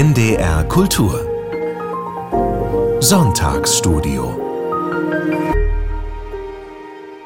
NDR Kultur Sonntagsstudio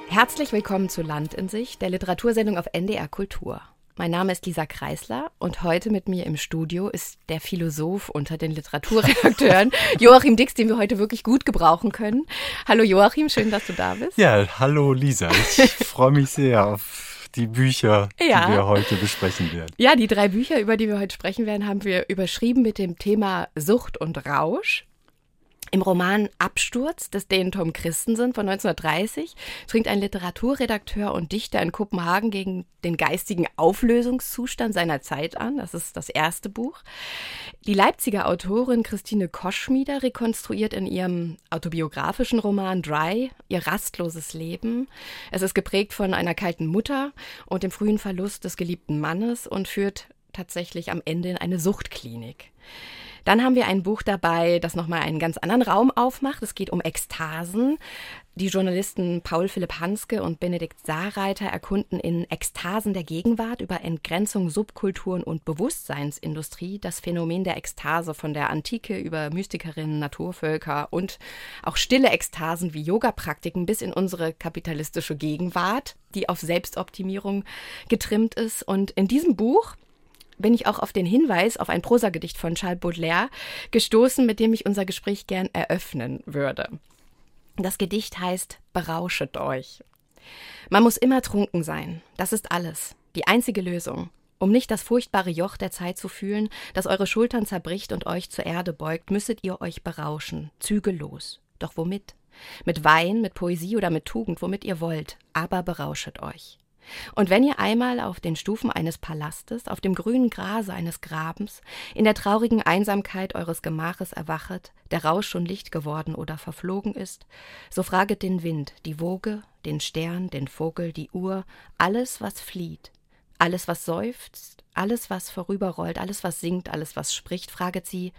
Herzlich willkommen zu Land in sich, der Literatursendung auf NDR Kultur. Mein Name ist Lisa Kreisler und heute mit mir im Studio ist der Philosoph unter den Literaturredakteuren, Joachim Dix, den wir heute wirklich gut gebrauchen können. Hallo Joachim, schön, dass du da bist. Ja, hallo Lisa. Ich freue mich sehr auf die Bücher, ja. die wir heute besprechen werden. Ja, die drei Bücher, über die wir heute sprechen werden, haben wir überschrieben mit dem Thema Sucht und Rausch. Im Roman Absturz des Dänen Tom Christensen von 1930 trinkt ein Literaturredakteur und Dichter in Kopenhagen gegen den geistigen Auflösungszustand seiner Zeit an. Das ist das erste Buch. Die Leipziger Autorin Christine Koschmieder rekonstruiert in ihrem autobiografischen Roman Dry ihr rastloses Leben. Es ist geprägt von einer kalten Mutter und dem frühen Verlust des geliebten Mannes und führt tatsächlich am Ende in eine Suchtklinik. Dann haben wir ein Buch dabei, das nochmal einen ganz anderen Raum aufmacht. Es geht um Ekstasen. Die Journalisten Paul Philipp Hanske und Benedikt Saarreiter erkunden in Ekstasen der Gegenwart über Entgrenzung, Subkulturen und Bewusstseinsindustrie das Phänomen der Ekstase von der Antike über Mystikerinnen, Naturvölker und auch stille Ekstasen wie Yoga-Praktiken bis in unsere kapitalistische Gegenwart, die auf Selbstoptimierung getrimmt ist. Und in diesem Buch bin ich auch auf den Hinweis auf ein Prosagedicht von Charles Baudelaire gestoßen, mit dem ich unser Gespräch gern eröffnen würde. Das Gedicht heißt Berauschet euch. Man muss immer trunken sein, das ist alles, die einzige Lösung, um nicht das furchtbare Joch der Zeit zu fühlen, das eure Schultern zerbricht und euch zur Erde beugt, müsstet ihr euch berauschen, zügellos. Doch womit? Mit Wein, mit Poesie oder mit Tugend, womit ihr wollt, aber berauschet euch. Und wenn ihr einmal auf den Stufen eines Palastes, auf dem grünen Grase eines Grabens, in der traurigen Einsamkeit eures Gemaches erwachet, der Rausch schon Licht geworden oder verflogen ist, so fraget den Wind, die Woge, den Stern, den Vogel, die Uhr, alles, was flieht, alles, was seufzt, alles, was vorüberrollt, alles, was singt, alles, was spricht, fraget sie,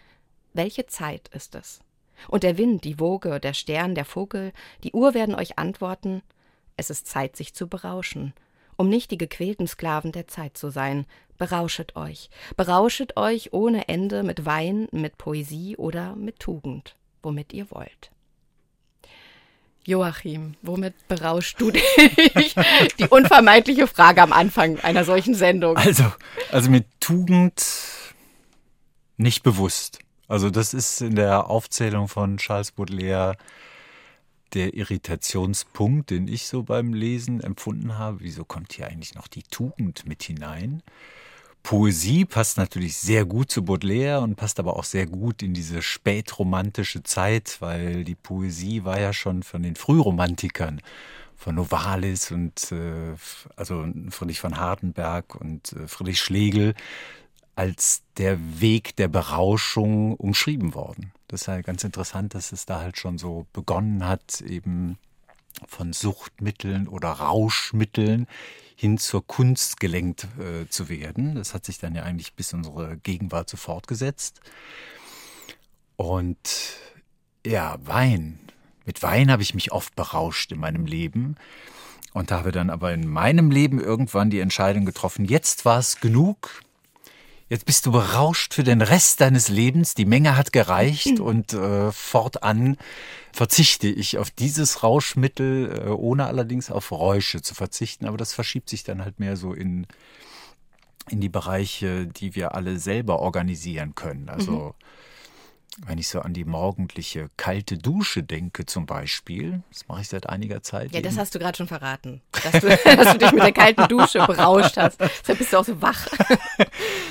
welche Zeit ist es? Und der Wind, die Woge, der Stern, der Vogel, die Uhr werden euch antworten, es ist Zeit, sich zu berauschen, um nicht die gequälten Sklaven der Zeit zu sein. Berauschet euch, berauschet euch ohne Ende mit Wein, mit Poesie oder mit Tugend, womit ihr wollt. Joachim, womit berauschst du dich? Die unvermeidliche Frage am Anfang einer solchen Sendung. Also, also mit Tugend nicht bewusst. Also das ist in der Aufzählung von Charles Baudelaire der Irritationspunkt, den ich so beim Lesen empfunden habe. Wieso kommt hier eigentlich noch die Tugend mit hinein? Poesie passt natürlich sehr gut zu Baudelaire und passt aber auch sehr gut in diese spätromantische Zeit, weil die Poesie war ja schon von den Frühromantikern, von Novalis und äh, also Friedrich von Hardenberg und äh, Friedrich Schlegel als der Weg der Berauschung umschrieben worden. Das ist ja ganz interessant, dass es da halt schon so begonnen hat, eben von Suchtmitteln oder Rauschmitteln hin zur Kunst gelenkt äh, zu werden. Das hat sich dann ja eigentlich bis unsere Gegenwart so fortgesetzt. Und ja, Wein. Mit Wein habe ich mich oft berauscht in meinem Leben und habe dann aber in meinem Leben irgendwann die Entscheidung getroffen, jetzt war es genug, Jetzt bist du berauscht für den Rest deines Lebens. Die Menge hat gereicht und äh, fortan verzichte ich auf dieses Rauschmittel, äh, ohne allerdings auf Räusche zu verzichten. Aber das verschiebt sich dann halt mehr so in, in die Bereiche, die wir alle selber organisieren können. Also mhm. Wenn ich so an die morgendliche kalte Dusche denke zum Beispiel, das mache ich seit einiger Zeit. Ja, eben. das hast du gerade schon verraten, dass du, dass du dich mit der kalten Dusche berauscht hast. Deshalb bist du auch so wach.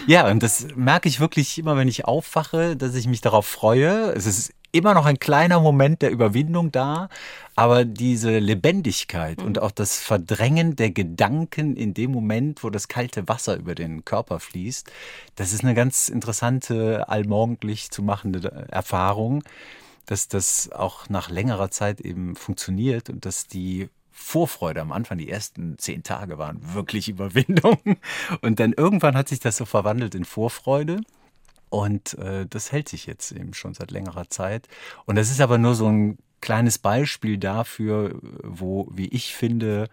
Ja, und das merke ich wirklich immer, wenn ich aufwache, dass ich mich darauf freue. Es ist immer noch ein kleiner Moment der Überwindung da, aber diese Lebendigkeit mhm. und auch das Verdrängen der Gedanken in dem Moment, wo das kalte Wasser über den Körper fließt, das ist eine ganz interessante, allmorgendlich zu machende Erfahrung, dass das auch nach längerer Zeit eben funktioniert und dass die Vorfreude am Anfang, die ersten zehn Tage waren wirklich Überwindung. Und dann irgendwann hat sich das so verwandelt in Vorfreude. Und äh, das hält sich jetzt eben schon seit längerer Zeit. Und das ist aber nur so ein kleines Beispiel dafür, wo, wie ich finde,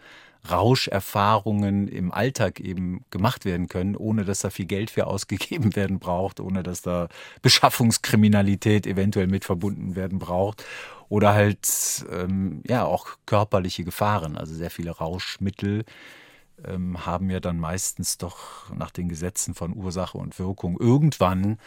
Rauscherfahrungen im Alltag eben gemacht werden können, ohne dass da viel Geld für ausgegeben werden braucht, ohne dass da Beschaffungskriminalität eventuell mit verbunden werden braucht oder halt ähm, ja auch körperliche Gefahren, also sehr viele Rauschmittel ähm, haben ja dann meistens doch nach den Gesetzen von Ursache und Wirkung irgendwann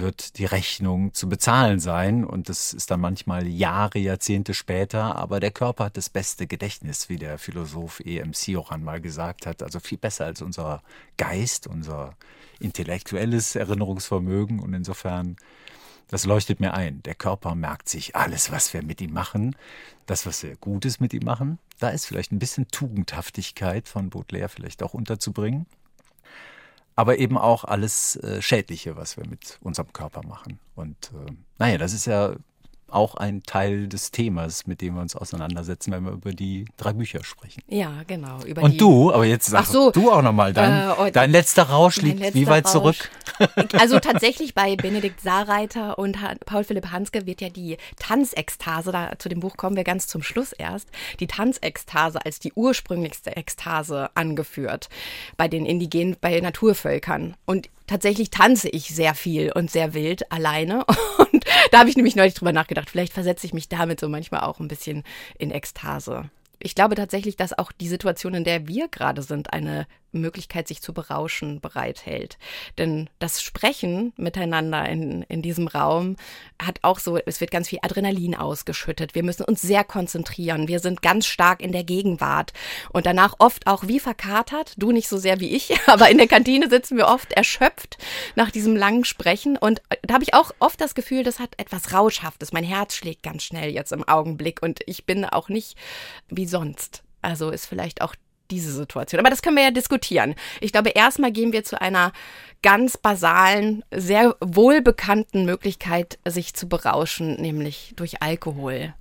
wird die Rechnung zu bezahlen sein. Und das ist dann manchmal Jahre, Jahrzehnte später, aber der Körper hat das beste Gedächtnis, wie der Philosoph E.M. Sioran mal gesagt hat, also viel besser als unser Geist, unser intellektuelles Erinnerungsvermögen. Und insofern das leuchtet mir ein. Der Körper merkt sich alles, was wir mit ihm machen, das, was wir Gutes mit ihm machen. Da ist vielleicht ein bisschen Tugendhaftigkeit von Baudelaire vielleicht auch unterzubringen aber eben auch alles äh, Schädliche, was wir mit unserem Körper machen. Und äh, naja, das ist ja auch ein Teil des Themas, mit dem wir uns auseinandersetzen, wenn wir über die drei Bücher sprechen. Ja, genau. Und du, aber jetzt sag so, du auch nochmal, dein, äh, dein letzter Rausch liegt letzter wie weit Rausch. zurück? Also tatsächlich bei Benedikt Saarreiter und Paul Philipp Hanske wird ja die Tanzekstase, da, zu dem Buch kommen wir ganz zum Schluss erst, die Tanzekstase als die ursprünglichste Ekstase angeführt bei den indigenen, bei Naturvölkern. Und tatsächlich tanze ich sehr viel und sehr wild alleine. Und da habe ich nämlich neulich drüber nachgedacht. Vielleicht versetze ich mich damit so manchmal auch ein bisschen in Ekstase. Ich glaube tatsächlich, dass auch die Situation, in der wir gerade sind, eine Möglichkeit, sich zu berauschen, bereithält. Denn das Sprechen miteinander in, in diesem Raum hat auch so, es wird ganz viel Adrenalin ausgeschüttet. Wir müssen uns sehr konzentrieren. Wir sind ganz stark in der Gegenwart und danach oft auch wie verkatert. Du nicht so sehr wie ich, aber in der Kantine sitzen wir oft erschöpft nach diesem langen Sprechen. Und da habe ich auch oft das Gefühl, das hat etwas Rauschhaftes. Mein Herz schlägt ganz schnell jetzt im Augenblick und ich bin auch nicht wie sonst. Also ist vielleicht auch diese Situation. Aber das können wir ja diskutieren. Ich glaube, erstmal gehen wir zu einer ganz basalen, sehr wohlbekannten Möglichkeit, sich zu berauschen, nämlich durch Alkohol.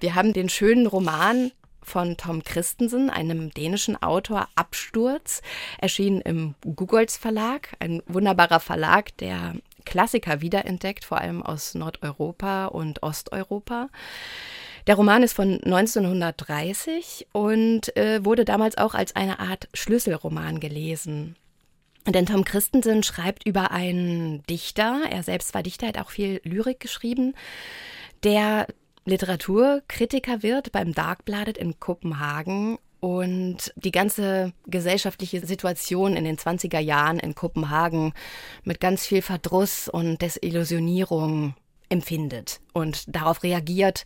Wir haben den schönen Roman von Tom Christensen, einem dänischen Autor, Absturz, erschienen im Googles Verlag, ein wunderbarer Verlag, der Klassiker wiederentdeckt, vor allem aus Nordeuropa und Osteuropa. Der Roman ist von 1930 und äh, wurde damals auch als eine Art Schlüsselroman gelesen. Denn Tom Christensen schreibt über einen Dichter, er selbst war Dichter, hat auch viel Lyrik geschrieben, der Literaturkritiker wird beim Darkbladet in Kopenhagen und die ganze gesellschaftliche Situation in den 20er Jahren in Kopenhagen mit ganz viel Verdruss und Desillusionierung empfindet und darauf reagiert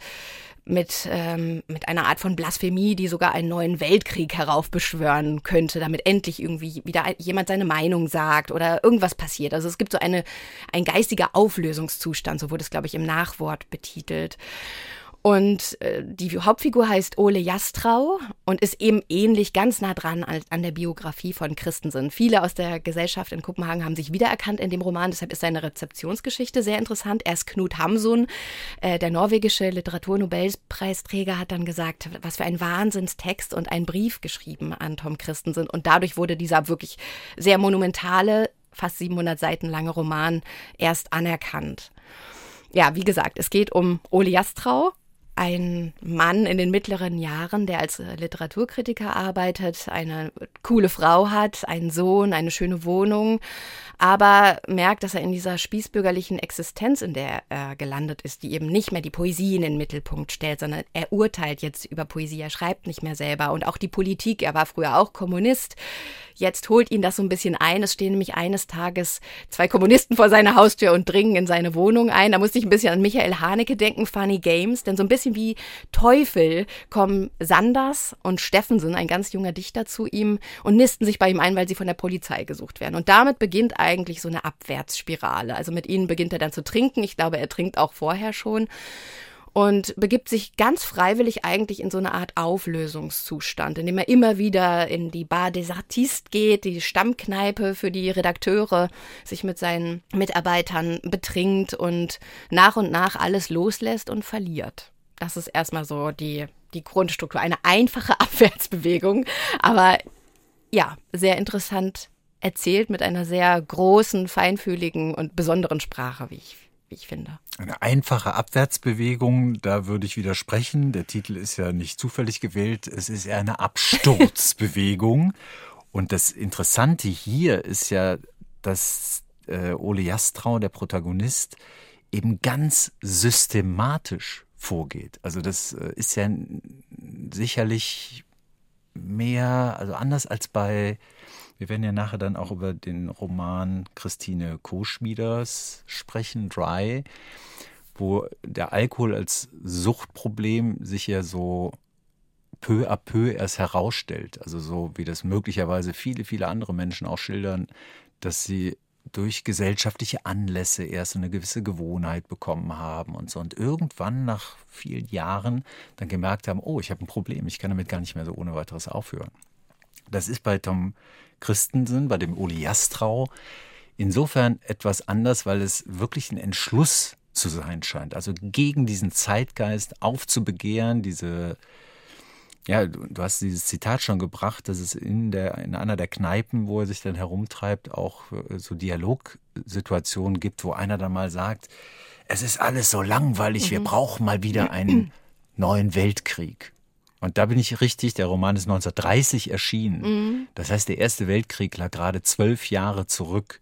mit, ähm, mit einer Art von Blasphemie, die sogar einen neuen Weltkrieg heraufbeschwören könnte, damit endlich irgendwie wieder jemand seine Meinung sagt oder irgendwas passiert. Also es gibt so eine, ein geistiger Auflösungszustand, so wurde es, glaube ich, im Nachwort betitelt. Und äh, die Hauptfigur heißt Ole Jastrau und ist eben ähnlich ganz nah dran an, der Biografie von Christensen. Viele aus der Gesellschaft in Kopenhagen haben sich wiedererkannt in dem Roman, deshalb ist seine Rezeptionsgeschichte sehr interessant. Erst Knut Hamsun, äh, der norwegische Literaturnobelpreisträger, hat dann gesagt, was für ein Wahnsinnstext und ein Brief geschrieben an Tom Christensen. Und dadurch wurde dieser wirklich sehr monumentale, fast 700 Seiten lange Roman erst anerkannt. Ja, wie gesagt, es geht um Ole Jastrau, ein Mann in den mittleren Jahren, der als Literaturkritiker arbeitet, eine coole Frau hat, einen Sohn, eine schöne Wohnung, aber merkt, dass er in dieser spießbürgerlichen Existenz, in der er gelandet ist, die eben nicht mehr die Poesie in den Mittelpunkt stellt, sondern er urteilt jetzt über Poesie, er schreibt nicht mehr selber und auch die Politik, er war früher auch Kommunist, jetzt holt ihn das so ein bisschen ein. Es stehen nämlich eines Tages zwei Kommunisten vor seiner Haustür und dringen in seine Wohnung ein. Da musste ich ein bisschen an Michael Haneke denken, Funny Games, denn so ein bisschen bisschen wie Teufel kommen Sanders und Steffensen, ein ganz junger Dichter, zu ihm und nisten sich bei ihm ein, weil sie von der Polizei gesucht werden. Und damit beginnt eigentlich so eine Abwärtsspirale. Also mit ihnen beginnt er dann zu trinken. Ich glaube, er trinkt auch vorher schon und begibt sich ganz freiwillig eigentlich in so eine Art Auflösungszustand, indem er immer wieder in die Bar des Artistes geht, die Stammkneipe für die Redakteure, sich mit seinen Mitarbeitern betrinkt und nach und nach alles loslässt und verliert. Das ist erstmal so die, die Grundstruktur. Eine einfache Abwärtsbewegung, aber ja, sehr interessant erzählt mit einer sehr großen, feinfühligen und besonderen Sprache, wie ich wie ich finde. Eine einfache Abwärtsbewegung, da würde ich widersprechen. Der Titel ist ja nicht zufällig gewählt. Es ist eher eine Absturzbewegung. Und das Interessante hier ist ja, dass äh, Ole Jastrau, der Protagonist, eben ganz systematisch vorgeht. Also das äh, ist ja sicherlich mehr, also anders als bei wir werden ja nachher dann auch über den Roman Christine Koschmieders sprechen, Dry, wo der Alkohol als Suchtproblem sich ja so peu à peu erst herausstellt. Also so wie das möglicherweise viele, viele andere Menschen auch schildern, dass sie durch gesellschaftliche Anlässe erst eine gewisse Gewohnheit bekommen haben und so. Und irgendwann nach vielen Jahren dann gemerkt haben, oh, ich habe ein Problem, ich kann damit gar nicht mehr so ohne weiteres aufhören. Das ist bei Tom Christensen, bei dem Uli Jastrau, insofern etwas anders, weil es wirklich ein Entschluss zu sein scheint. Also gegen diesen Zeitgeist aufzubegehren, diese, ja, du hast dieses Zitat schon gebracht, dass es in, der, in einer der Kneipen, wo er sich dann herumtreibt, auch äh, so Dialogsituationen gibt, wo einer dann mal sagt, es ist alles so langweilig, mhm. wir brauchen mal wieder einen neuen Weltkrieg. Und da bin ich richtig, der Roman ist 1930 erschienen. Mhm. Das heißt, der Erste Weltkrieg lag gerade zwölf Jahre zurück.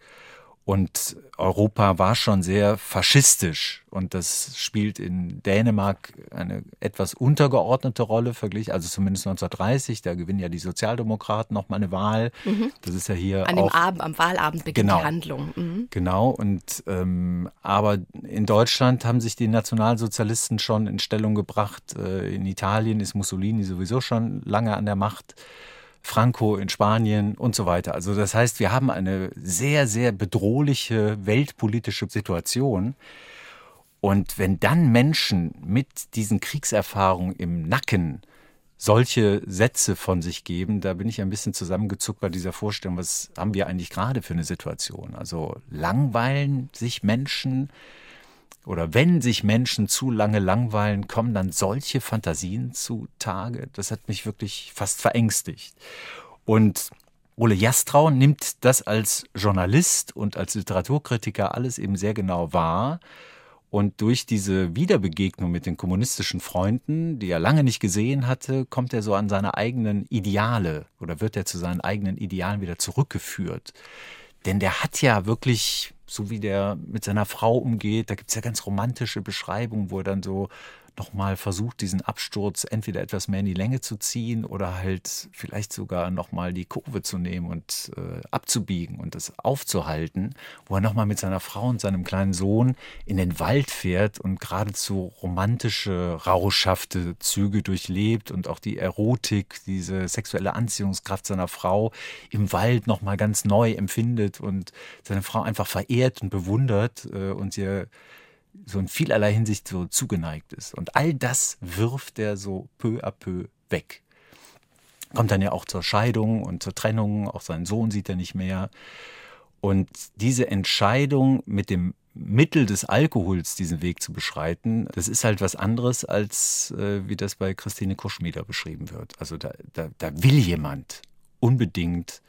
Und Europa war schon sehr faschistisch und das spielt in Dänemark eine etwas untergeordnete Rolle verglichen, also zumindest 1930, da gewinnen ja die Sozialdemokraten noch mal eine Wahl. Mhm. Das ist ja hier an auch, dem Abend, am Wahlabend beginnt genau, die Handlung. Mhm. Genau und ähm, aber in Deutschland haben sich die Nationalsozialisten schon in Stellung gebracht. Äh, in Italien ist Mussolini sowieso schon lange an der Macht. Franco in Spanien und so weiter. Also das heißt, wir haben eine sehr, sehr bedrohliche weltpolitische Situation. Und wenn dann Menschen mit diesen Kriegserfahrungen im Nacken solche Sätze von sich geben, da bin ich ein bisschen zusammengezuckt bei dieser Vorstellung, was haben wir eigentlich gerade für eine Situation? Also langweilen sich Menschen, oder wenn sich Menschen zu lange langweilen, kommen dann solche Fantasien zutage. Das hat mich wirklich fast verängstigt. Und Ole Jastrau nimmt das als Journalist und als Literaturkritiker alles eben sehr genau wahr. Und durch diese Wiederbegegnung mit den kommunistischen Freunden, die er lange nicht gesehen hatte, kommt er so an seine eigenen Ideale oder wird er zu seinen eigenen Idealen wieder zurückgeführt. Denn der hat ja wirklich so wie der mit seiner Frau umgeht. Da gibt es ja ganz romantische Beschreibungen, wo er dann so nochmal versucht, diesen Absturz entweder etwas mehr in die Länge zu ziehen oder halt vielleicht sogar nochmal die Kurve zu nehmen und äh, abzubiegen und das aufzuhalten, wo er nochmal mit seiner Frau und seinem kleinen Sohn in den Wald fährt und geradezu romantische, rauschhafte Züge durchlebt und auch die Erotik, diese sexuelle Anziehungskraft seiner Frau im Wald nochmal ganz neu empfindet und seine Frau einfach verehrt und bewundert äh, und ihr so in vielerlei Hinsicht so zugeneigt ist. Und all das wirft er so peu à peu weg. Kommt dann ja auch zur Scheidung und zur Trennung, auch seinen Sohn sieht er nicht mehr. Und diese Entscheidung mit dem Mittel des Alkohols diesen Weg zu beschreiten, das ist halt was anderes, als äh, wie das bei Christine Kuschmieder beschrieben wird. Also da, da, da will jemand unbedingt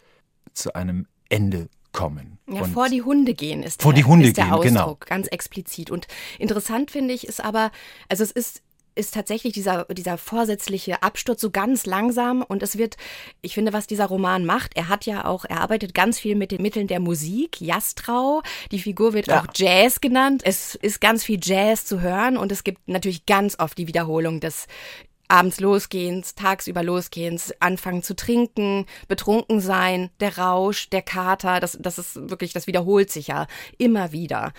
zu einem Ende kommen. Ja, vor die Hunde gehen ist vor der, die Hunde der gehen, Ausdruck, genau. ganz explizit. Und interessant finde ich ist aber, also es ist ist tatsächlich dieser, dieser vorsätzliche Absturz so ganz langsam und es wird, ich finde, was dieser Roman macht, er hat ja auch, er arbeitet ganz viel mit den Mitteln der Musik, Jastrau, die Figur wird ja. auch Jazz genannt, es ist ganz viel Jazz zu hören und es gibt natürlich ganz oft die Wiederholung des abends losgehens, tagsüber losgehens, anfangen zu trinken, betrunken sein, der Rausch, der Kater, das, das ist wirklich, das wiederholt sich ja immer wieder.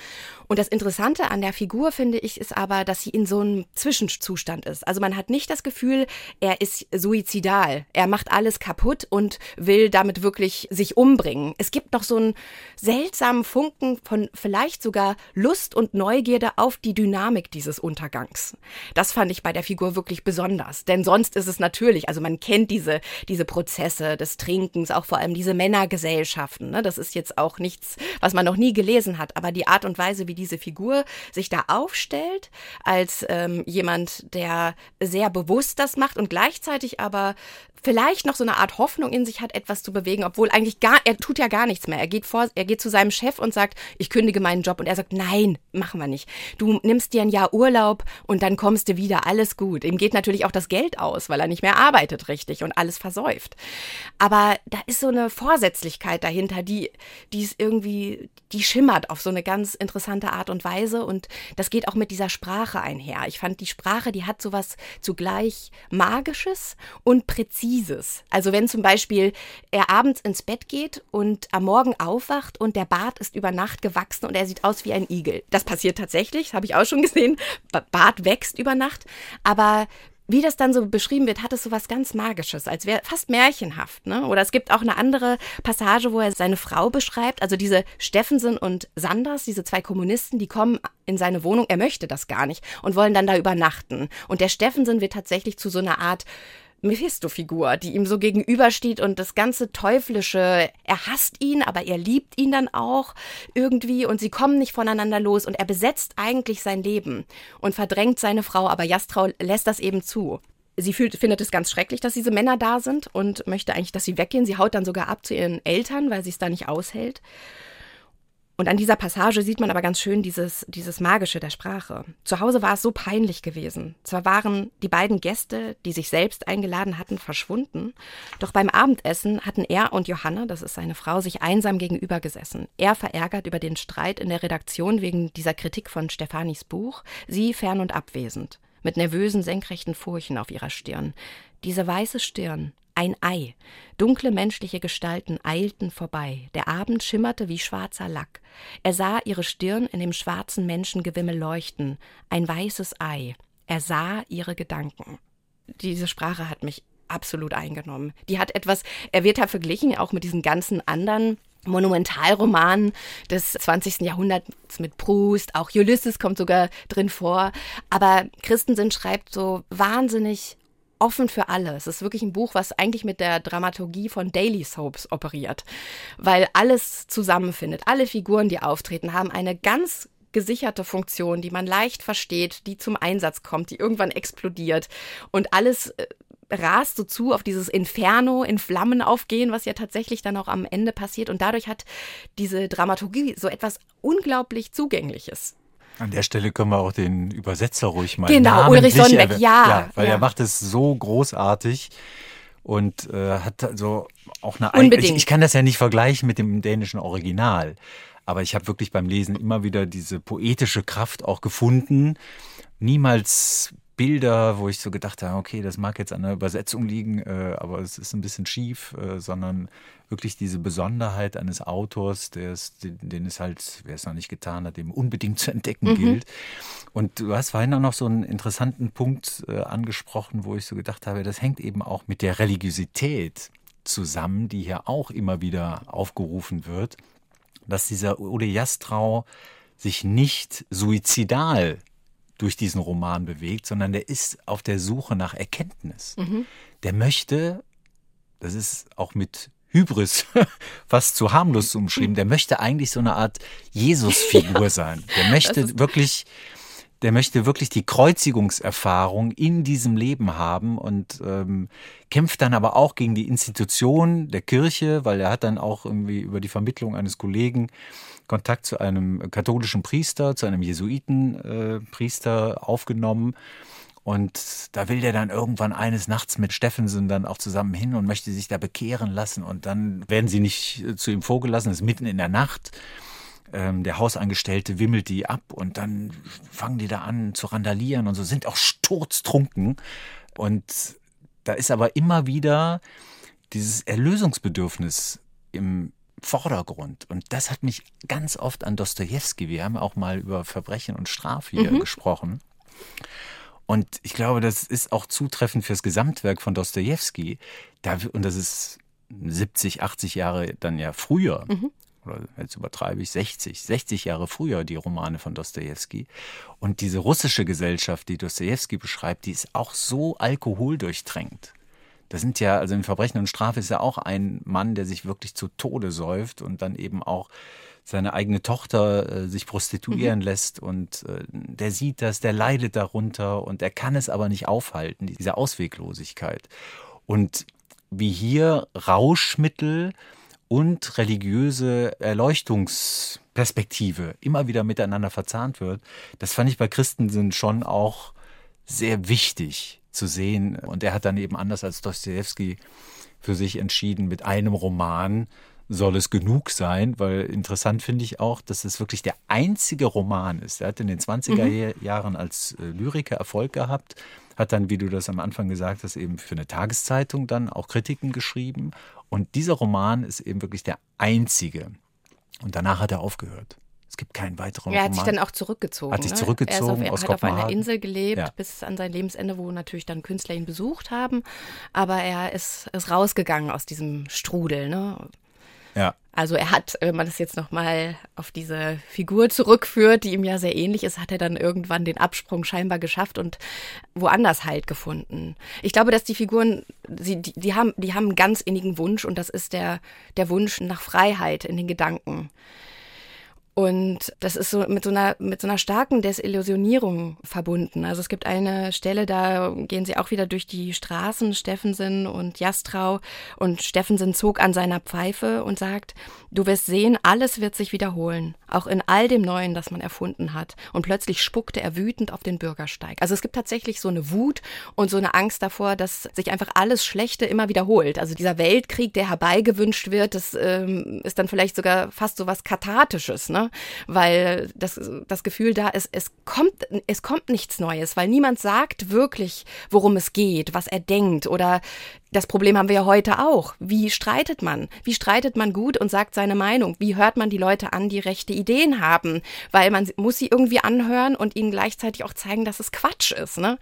Und das Interessante an der Figur, finde ich, ist aber, dass sie in so einem Zwischenzustand ist. Also man hat nicht das Gefühl, er ist suizidal. Er macht alles kaputt und will damit wirklich sich umbringen. Es gibt noch so einen seltsamen Funken von vielleicht sogar Lust und Neugierde auf die Dynamik dieses Untergangs. Das fand ich bei der Figur wirklich besonders anders. Denn sonst ist es natürlich, also man kennt diese, diese Prozesse des Trinkens, auch vor allem diese Männergesellschaften. Ne? Das ist jetzt auch nichts, was man noch nie gelesen hat. Aber die Art und Weise, wie diese Figur sich da aufstellt, als ähm, jemand, der sehr bewusst das macht und gleichzeitig aber vielleicht noch so eine Art Hoffnung in sich hat, etwas zu bewegen, obwohl eigentlich gar, er tut ja gar nichts mehr. Er geht vor, er geht zu seinem Chef und sagt, ich kündige meinen Job. Und er sagt, nein, machen wir nicht. Du nimmst dir ein Jahr Urlaub und dann kommst du wieder, alles gut. Ihm geht natürlich auch das Geld aus, weil er nicht mehr arbeitet richtig und alles versäuft. Aber da ist so eine Vorsätzlichkeit dahinter, die, die ist irgendwie, die schimmert auf so eine ganz interessante Art und Weise und das geht auch mit dieser Sprache einher. Ich fand die Sprache, die hat sowas zugleich Magisches und Präzises. Also wenn zum Beispiel er abends ins Bett geht und am Morgen aufwacht und der Bart ist über Nacht gewachsen und er sieht aus wie ein Igel. Das passiert tatsächlich, habe ich auch schon gesehen. Bart wächst über Nacht, aber wie das dann so beschrieben wird, hat es so was ganz Magisches, als wäre fast märchenhaft. Ne? Oder es gibt auch eine andere Passage, wo er seine Frau beschreibt. Also diese Steffensen und Sanders, diese zwei Kommunisten, die kommen in seine Wohnung. Er möchte das gar nicht und wollen dann da übernachten. Und der Steffensen wird tatsächlich zu so einer Art Mephisto-Figur, die ihm so gegenübersteht und das ganze Teuflische, er hasst ihn, aber er liebt ihn dann auch irgendwie und sie kommen nicht voneinander los und er besetzt eigentlich sein Leben und verdrängt seine Frau, aber Jastrau lässt das eben zu. Sie fühlt, findet es ganz schrecklich, dass diese Männer da sind und möchte eigentlich, dass sie weggehen. Sie haut dann sogar ab zu ihren Eltern, weil sie es da nicht aushält. Und an dieser Passage sieht man aber ganz schön dieses, dieses Magische der Sprache. Zu Hause war es so peinlich gewesen. Zwar waren die beiden Gäste, die sich selbst eingeladen hatten, verschwunden, doch beim Abendessen hatten er und Johanna, das ist seine Frau, sich einsam gegenüber gesessen. Er verärgert über den Streit in der Redaktion wegen dieser Kritik von Stefanis Buch, sie fern und abwesend, mit nervösen, senkrechten Furchen auf ihrer Stirn. Diese weiße Stirn, ein Ei. Dunkle menschliche Gestalten eilten vorbei. Der Abend schimmerte wie schwarzer Lack. Er sah ihre Stirn in dem schwarzen Menschengewimmel leuchten. Ein weißes Ei. Er sah ihre Gedanken. Diese Sprache hat mich absolut eingenommen. Die hat etwas, er wird da verglichen, auch mit diesen ganzen anderen Monumentalromanen des 20. Jahrhunderts mit Proust, auch Ulysses kommt sogar drin vor. Aber Christensen schreibt so wahnsinnig offen für alle. Es ist wirklich ein Buch, was eigentlich mit der Dramaturgie von Daily Soaps operiert, weil alles zusammenfindet. Alle Figuren, die auftreten, haben eine ganz gesicherte Funktion, die man leicht versteht, die zum Einsatz kommt, die irgendwann explodiert und alles äh, rast so zu auf dieses Inferno in Flammen aufgehen, was ja tatsächlich dann auch am Ende passiert und dadurch hat diese Dramaturgie so etwas unglaublich Zugängliches. An der Stelle können wir auch den Übersetzer ruhig mal Genau, Ulrich Sonnenbeck, ja, ja. Weil ja. er macht es so großartig und äh, hat also auch eine Unbedingt. Ich, ich kann das ja nicht vergleichen mit dem dänischen Original, aber ich habe wirklich beim Lesen immer wieder diese poetische Kraft auch gefunden. Niemals Bilder, wo ich so gedacht habe, okay, das mag jetzt an der Übersetzung liegen, äh, aber es ist ein bisschen schief, äh, sondern wirklich diese Besonderheit eines Autors, der es, den, den es halt, wer es noch nicht getan hat, dem unbedingt zu entdecken Mhm. gilt. Und du hast vorhin auch noch so einen interessanten Punkt äh, angesprochen, wo ich so gedacht habe, das hängt eben auch mit der Religiosität zusammen, die hier auch immer wieder aufgerufen wird, dass dieser Ode Jastrau sich nicht suizidal durch diesen Roman bewegt, sondern der ist auf der Suche nach Erkenntnis. Der möchte, das ist auch mit Hybris fast zu harmlos umschrieben, der möchte eigentlich so eine Art Jesus-Figur sein. Der möchte wirklich, der möchte wirklich die Kreuzigungserfahrung in diesem Leben haben und ähm, kämpft dann aber auch gegen die Institution der Kirche, weil er hat dann auch irgendwie über die Vermittlung eines Kollegen Kontakt zu einem katholischen Priester, zu einem Jesuitenpriester äh, aufgenommen. Und da will der dann irgendwann eines Nachts mit Steffensen dann auch zusammen hin und möchte sich da bekehren lassen. Und dann werden sie nicht äh, zu ihm vorgelassen, es ist mitten in der Nacht. Ähm, der Hausangestellte wimmelt die ab und dann fangen die da an zu randalieren und so, sind auch sturztrunken. Und da ist aber immer wieder dieses Erlösungsbedürfnis im Vordergrund. Und das hat mich ganz oft an Dostoevsky. Wir haben auch mal über Verbrechen und Strafe hier gesprochen. Und ich glaube, das ist auch zutreffend fürs Gesamtwerk von Dostoevsky. Da, und das ist 70, 80 Jahre dann ja früher. oder jetzt übertreibe ich, 60, 60 Jahre früher die Romane von Dostoevsky. Und diese russische Gesellschaft, die Dostoevsky beschreibt, die ist auch so alkoholdurchtränkt. Das sind ja, also in Verbrechen und Strafe ist ja auch ein Mann, der sich wirklich zu Tode säuft und dann eben auch seine eigene Tochter äh, sich prostituieren mhm. lässt und äh, der sieht das, der leidet darunter und er kann es aber nicht aufhalten, diese Ausweglosigkeit. Und wie hier Rauschmittel und religiöse Erleuchtungsperspektive immer wieder miteinander verzahnt wird, das fand ich bei Christensen schon auch sehr wichtig zu sehen. Und er hat dann eben anders als Dostoevsky für sich entschieden, mit einem Roman soll es genug sein, weil interessant finde ich auch, dass es wirklich der einzige Roman ist. Er hat in den 20er mhm. Jahren als äh, Lyriker Erfolg gehabt, hat dann, wie du das am Anfang gesagt hast, eben für eine Tageszeitung dann auch Kritiken geschrieben. Und dieser Roman ist eben wirklich der einzige. Und danach hat er aufgehört. Es gibt keinen weiteren Er hat Roman. sich dann auch zurückgezogen. Hat sich zurückgezogen er, auf, er hat auf einer Insel gelebt Ja. bis an sein Lebensende, wo natürlich dann Künstler ihn besucht haben. Aber er ist, ist rausgegangen aus diesem Strudel. Ne? Ja. Also er hat, wenn man das jetzt nochmal auf diese Figur zurückführt, die ihm ja sehr ähnlich ist, hat er dann irgendwann den Absprung scheinbar geschafft und woanders Halt gefunden. Ich glaube, dass die Figuren, sie, die, die, haben, die haben einen ganz innigen Wunsch und das ist der, der Wunsch nach Freiheit in den Gedanken. Und das ist so mit so einer, mit so einer starken Desillusionierung verbunden. Also es gibt eine Stelle, da gehen sie auch wieder durch die Straßen, Steffensen und Jastrau. Und Steffensen zog an seiner Pfeife und sagt, du wirst sehen, alles wird sich wiederholen. Auch in all dem Neuen, das man erfunden hat. Und plötzlich spuckte er wütend auf den Bürgersteig. Also es gibt tatsächlich so eine Wut und so eine Angst davor, dass sich einfach alles Schlechte immer wiederholt. Also dieser Weltkrieg, der herbeigewünscht wird, das ähm, ist dann vielleicht sogar fast so was Kathartisches, ne? Weil das, das Gefühl da ist, es kommt, es kommt nichts Neues, weil niemand sagt wirklich, worum es geht, was er denkt oder das Problem haben wir ja heute auch. Wie streitet man? Wie streitet man gut und sagt seine Meinung? Wie hört man die Leute an, die rechte Ideen haben? Weil man muss sie irgendwie anhören und ihnen gleichzeitig auch zeigen, dass es Quatsch ist. Ne?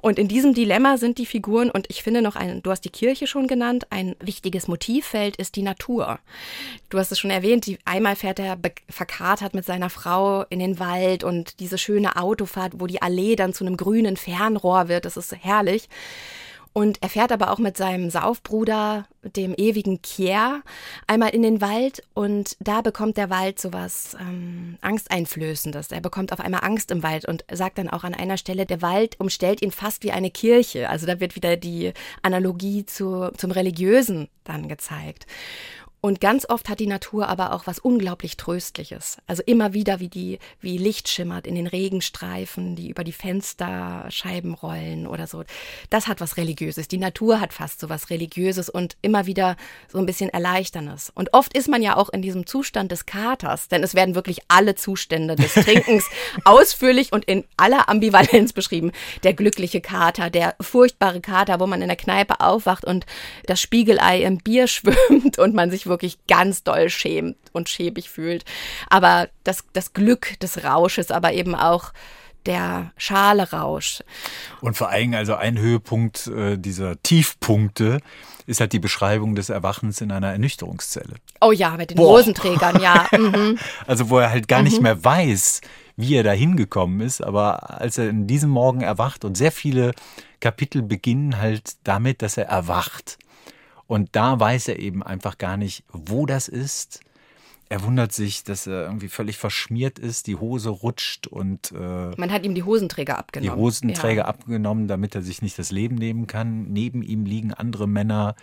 Und in diesem Dilemma sind die Figuren, und ich finde noch ein, du hast die Kirche schon genannt, ein wichtiges Motivfeld ist die Natur. Du hast es schon erwähnt, die, einmal fährt er verkatert mit seiner Frau in den Wald und diese schöne Autofahrt, wo die Allee dann zu einem grünen Fernrohr wird, das ist herrlich. Und er fährt aber auch mit seinem Saufbruder, dem ewigen Kier, einmal in den Wald und da bekommt der Wald sowas ähm, Angsteinflößendes. Er bekommt auf einmal Angst im Wald und sagt dann auch an einer Stelle, der Wald umstellt ihn fast wie eine Kirche. Also da wird wieder die Analogie zu, zum Religiösen dann gezeigt. Und ganz oft hat die Natur aber auch was unglaublich Tröstliches. Also immer wieder, wie die, wie Licht schimmert in den Regenstreifen, die über die Fensterscheiben rollen oder so. Das hat was Religiöses. Die Natur hat fast so was Religiöses und immer wieder so ein bisschen Erleichterndes. Und oft ist man ja auch in diesem Zustand des Katers, denn es werden wirklich alle Zustände des Trinkens ausführlich und in aller Ambivalenz beschrieben. Der glückliche Kater, der furchtbare Kater, wo man in der Kneipe aufwacht und das Spiegelei im Bier schwimmt und man sich wirklich ganz doll schämt und schäbig fühlt. Aber das, das Glück des Rausches, aber eben auch der schale Rausch. Und vor allem also ein Höhepunkt äh, dieser Tiefpunkte ist halt die Beschreibung des Erwachens in einer Ernüchterungszelle. Oh ja, mit den Boah. Hosenträgern, ja. Mhm. Also wo er halt gar nicht mehr weiß, wie er da hingekommen ist, aber als er in diesem Morgen erwacht und sehr viele Kapitel beginnen halt damit, dass er erwacht. Und da weiß er eben einfach gar nicht, wo das ist. Er wundert sich, dass er irgendwie völlig verschmiert ist, die Hose rutscht und äh, Man hat ihm die Hosenträger die abgenommen. Hosenträger Ja. abgenommen, damit er sich nicht das Leben nehmen kann. Neben ihm liegen andere Männer,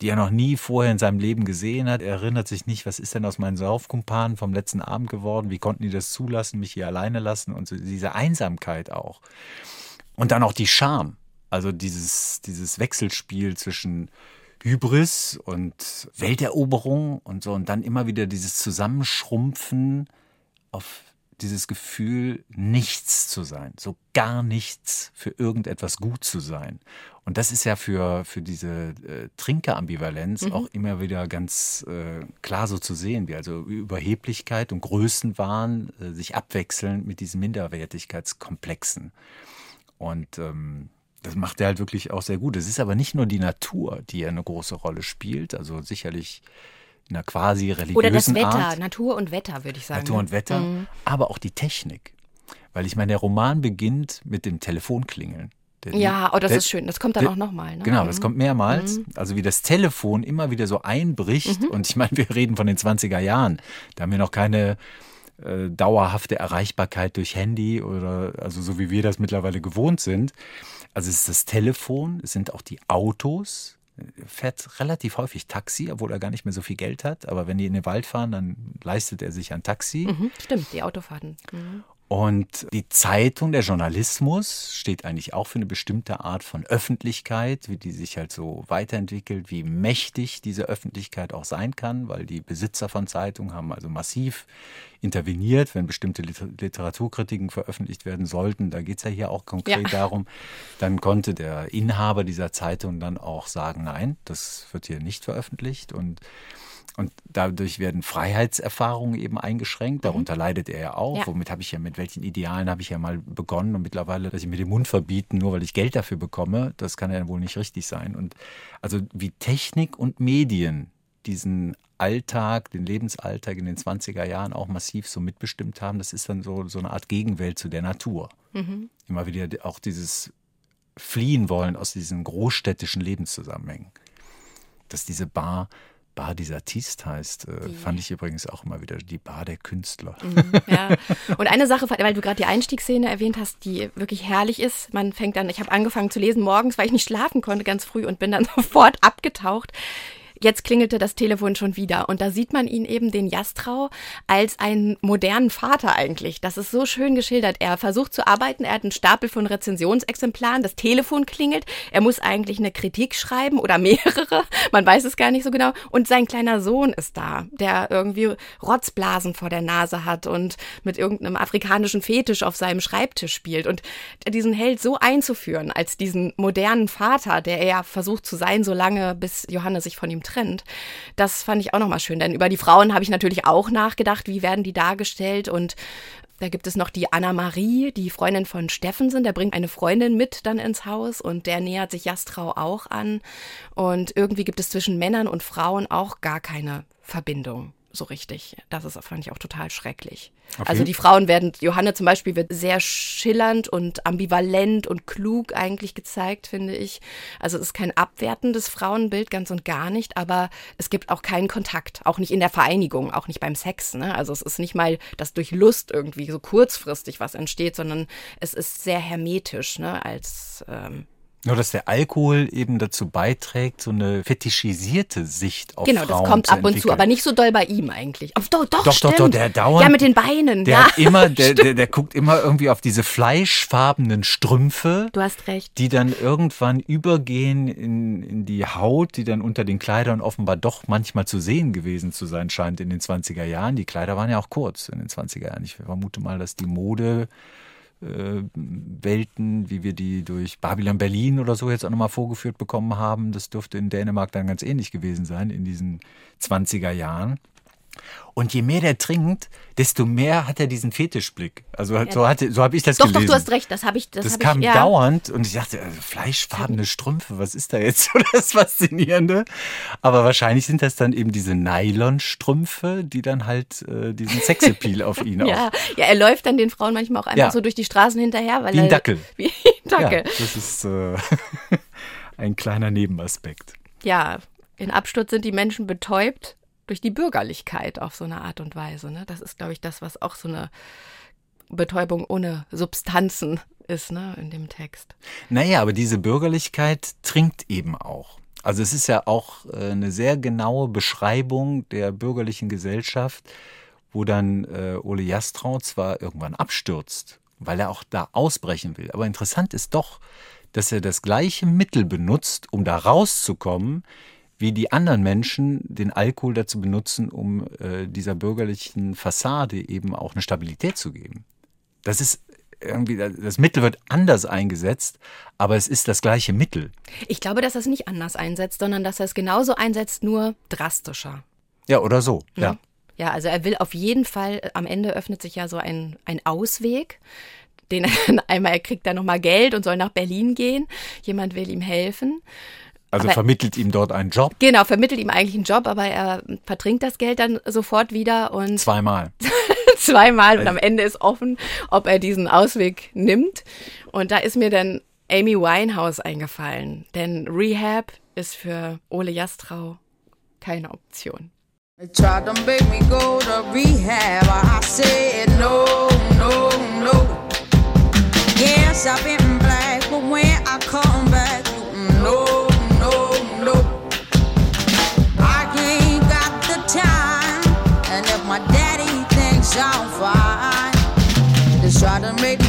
die er noch nie vorher in seinem Leben gesehen hat. Er erinnert sich nicht, was ist denn aus meinen Saufkumpanen vom letzten Abend geworden? Wie konnten die das zulassen, mich hier alleine lassen? Und so diese Einsamkeit auch. Und dann auch die Scham. Also dieses, dieses Wechselspiel zwischen Hybris und Welteroberung und so. Und dann immer wieder dieses Zusammenschrumpfen auf dieses Gefühl, nichts zu sein, so gar nichts für irgendetwas gut zu sein. Und das ist ja für, für diese äh, Trinkerambivalenz auch immer wieder ganz äh, klar so zu sehen, wie also Überheblichkeit und Größenwahn äh, sich abwechseln mit diesen Minderwertigkeitskomplexen. Und ähm, das macht er halt wirklich auch sehr gut. Es ist aber nicht nur die Natur, die ja eine große Rolle spielt, also sicherlich einer quasi religiösen Oder das Wetter, Art. Natur und Wetter, würde ich sagen. Natur und Wetter, aber auch die Technik. Weil ich meine, der Roman beginnt mit dem Telefonklingeln. Der- Ja, oh, das der- ist schön. Das kommt dann der- auch nochmal. Ne? Genau, das kommt mehrmals. Mhm. Also wie das Telefon immer wieder so einbricht. Und ich meine, wir reden von den 20er Jahren. Da haben wir noch keine äh, dauerhafte Erreichbarkeit durch Handy oder also so wie wir das mittlerweile gewohnt sind. Also es ist das Telefon, es sind auch die Autos. Er fährt relativ häufig Taxi, obwohl er gar nicht mehr so viel Geld hat. Aber wenn die in den Wald fahren, dann leistet er sich ein Taxi. Mhm, stimmt, die Autofahrten. Mhm. Und die Zeitung, der Journalismus steht eigentlich auch für eine bestimmte Art von Öffentlichkeit, wie die sich halt so weiterentwickelt, wie mächtig diese Öffentlichkeit auch sein kann, weil die Besitzer von Zeitungen haben also massiv interveniert, wenn bestimmte Liter- Literaturkritiken veröffentlicht werden sollten. Da geht es ja hier auch konkret Ja. darum. Dann konnte der Inhaber dieser Zeitung dann auch sagen, nein, das wird hier nicht veröffentlicht und und dadurch werden Freiheitserfahrungen eben eingeschränkt. Darunter leidet er ja auch. Mhm. Ja. Womit habe ich ja, mit welchen Idealen habe ich ja mal begonnen und mittlerweile, dass ich mir den Mund verbieten, nur weil ich Geld dafür bekomme, das kann ja wohl nicht richtig sein. Und also wie Technik und Medien diesen Alltag, den Lebensalltag in den 20er Jahren auch massiv so mitbestimmt haben, das ist dann so, so eine Art Gegenwelt zu der Natur. Mhm. Immer wieder auch dieses Fliehen wollen aus diesen großstädtischen Lebenszusammenhängen. Dass diese Bar Bar des Artistes heißt, äh, fand ich übrigens auch immer wieder die Bar der Künstler. Mhm, ja. Und eine Sache, weil du gerade die Einstiegsszene erwähnt hast, die wirklich herrlich ist. Man fängt dann, ich habe angefangen zu lesen morgens, weil ich nicht schlafen konnte ganz früh und bin dann sofort abgetaucht. Jetzt klingelte das Telefon schon wieder und da sieht man ihn eben, den Jastrau, als einen modernen Vater eigentlich. Das ist so schön geschildert. Er versucht zu arbeiten, er hat einen Stapel von Rezensionsexemplaren, das Telefon klingelt, er muss eigentlich eine Kritik schreiben oder mehrere, man weiß es gar nicht so genau. Und sein kleiner Sohn ist da, der irgendwie Rotzblasen vor der Nase hat und mit irgendeinem afrikanischen Fetisch auf seinem Schreibtisch spielt. Und diesen Held so einzuführen als diesen modernen Vater, der er versucht zu sein, solange bis Johannes sich von ihm trennt, das fand ich auch nochmal schön. Denn über die Frauen habe ich natürlich auch nachgedacht, wie werden die dargestellt und da gibt es noch die Anna-Marie, die Freundin von Steffensen. Der bringt eine Freundin mit dann ins Haus und der nähert sich Jastrau auch an. Und irgendwie gibt es zwischen Männern und Frauen auch gar keine Verbindung so richtig. Das ist, fand ich auch total schrecklich. Auf Also die Frauen werden, Johanne zum Beispiel wird sehr schillernd und ambivalent und klug eigentlich gezeigt, finde ich. Also es ist kein abwertendes Frauenbild, ganz und gar nicht, aber es gibt auch keinen Kontakt, auch nicht in der Vereinigung, auch nicht beim Sex. Ne? Also es ist nicht mal, dass durch Lust irgendwie so kurzfristig was entsteht, sondern es ist sehr hermetisch, ne? als ähm, Nur, dass der Alkohol eben dazu beiträgt, so eine fetischisierte Sicht auf Genau, Frauen das kommt ab und zu, aber nicht so doll bei ihm eigentlich. Oh, doch, doch, Doch, stimmt. doch, der dauernd- Ja, mit den Beinen, Der ja. immer, der, der, der guckt immer irgendwie auf diese fleischfarbenen Strümpfe. Du hast recht. die dann irgendwann übergehen in, in die Haut, die dann unter den Kleidern offenbar doch manchmal zu sehen gewesen zu sein scheint in den 20er Jahren. Die Kleider waren ja auch kurz in den 20er Jahren. Ich vermute mal, dass die Mode Welten, wie wir die durch Babylon Berlin oder so jetzt auch nochmal vorgeführt bekommen haben, das dürfte in Dänemark dann ganz ähnlich gewesen sein in diesen 20er Jahren. Und je mehr der trinkt, desto mehr hat er diesen Fetischblick. Also so, hatte, so habe ich das Doch, gelesen. doch, du hast recht, das habe ich, das, Das habe kam ich, ja. dauernd und ich dachte, also fleischfarbene Strümpfe, was ist da jetzt so das Faszinierende? Aber wahrscheinlich sind das dann eben diese Nylonstrümpfe, die dann halt äh, diesen Sexappeal auf ihn auch. Ja, ja, er läuft dann den Frauen manchmal auch einfach Ja. so durch die Straßen hinterher, weil Wie ein er, Dackel. Wie ein Dackel. Ja, das ist äh, ein kleiner Nebenaspekt. Ja. in Absturz sind die Menschen betäubt durch die Bürgerlichkeit auf so eine Art und Weise. Ne? Das ist, glaube ich, das, was auch so eine Betäubung ohne Substanzen ist, ne, in dem Text. Naja, aber diese Bürgerlichkeit trinkt eben auch. Also es ist ja auch äh, eine sehr genaue Beschreibung der bürgerlichen Gesellschaft, wo dann äh, Ole Jastrau zwar irgendwann abstürzt, weil er auch da ausbrechen will. Aber interessant ist doch, dass er das gleiche Mittel benutzt, um da rauszukommen, wie die anderen Menschen den Alkohol dazu benutzen, um äh, dieser bürgerlichen Fassade eben auch eine Stabilität zu geben. Das ist irgendwie, das Mittel wird anders eingesetzt, aber es ist das gleiche Mittel. Ich glaube, dass er es nicht anders einsetzt, sondern dass er es genauso einsetzt, nur drastischer. Ja, oder so. Ja. Ja, also er will auf jeden Fall, am Ende öffnet sich ja so ein, ein Ausweg, den er einmal, er kriegt dann nochmal Geld und soll nach Berlin gehen. Jemand will ihm helfen. Also Aber- vermittelt ihm dort einen Job Genau, vermittelt ihm eigentlich einen Job, aber er vertrinkt das Geld dann sofort wieder und zweimal. zweimal und am Ende ist offen, ob er diesen Ausweg nimmt. Und da ist mir dann Amy Winehouse eingefallen, denn Rehab ist für Ole Jastrau keine Option. Yes, I've been black, but when I come down fine. Just try to make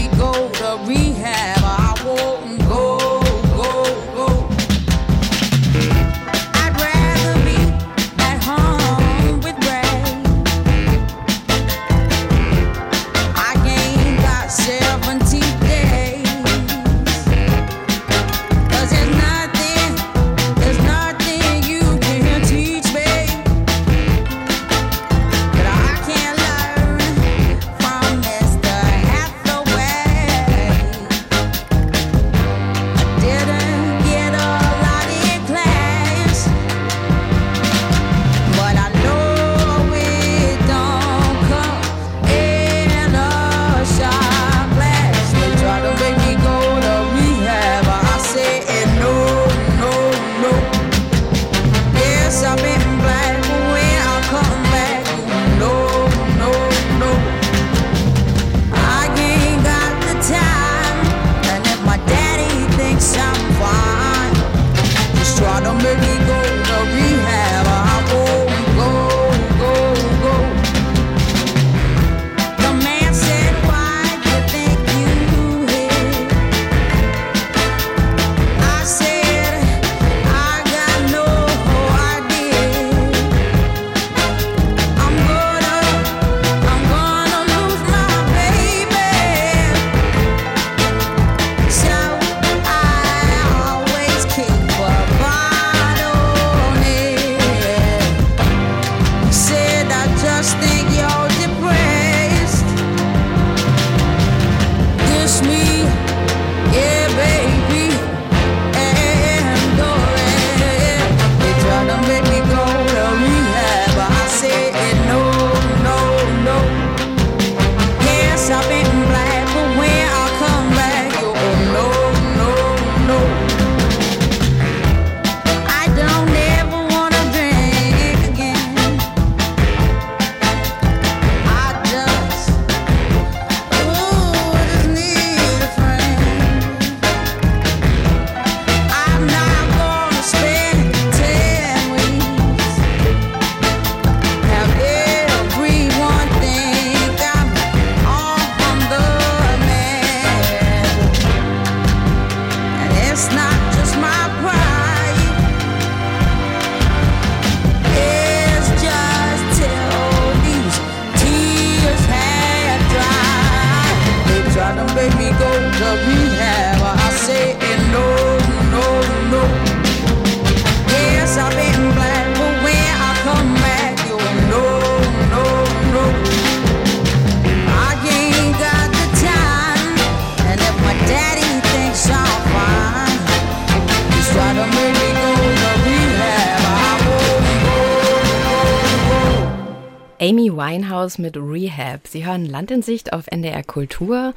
Land in Sicht auf NDR Kultur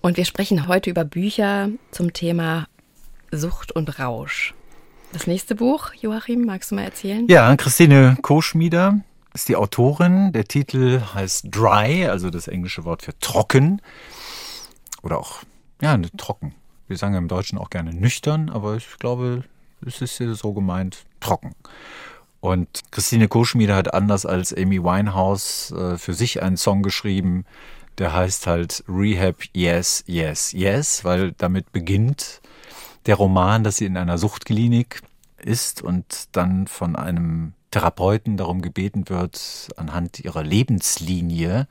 und wir sprechen heute über Bücher zum Thema Sucht und Rausch. Das nächste Buch, Joachim, magst du mal erzählen? Ja, Christine Koschmieder ist die Autorin. Der Titel heißt Dry, also das englische Wort für trocken. Oder auch, ja, ne, trocken. Wir sagen im Deutschen auch gerne nüchtern, aber ich glaube, es ist hier so gemeint trocken. Und Christine Koschmieder hat anders als Amy Winehouse äh, für sich einen Song geschrieben, der heißt halt Rehab Yes, Yes, Yes, weil damit beginnt der Roman, dass sie in einer Suchtklinik ist und dann von einem Therapeuten darum gebeten wird, anhand ihrer Lebenslinie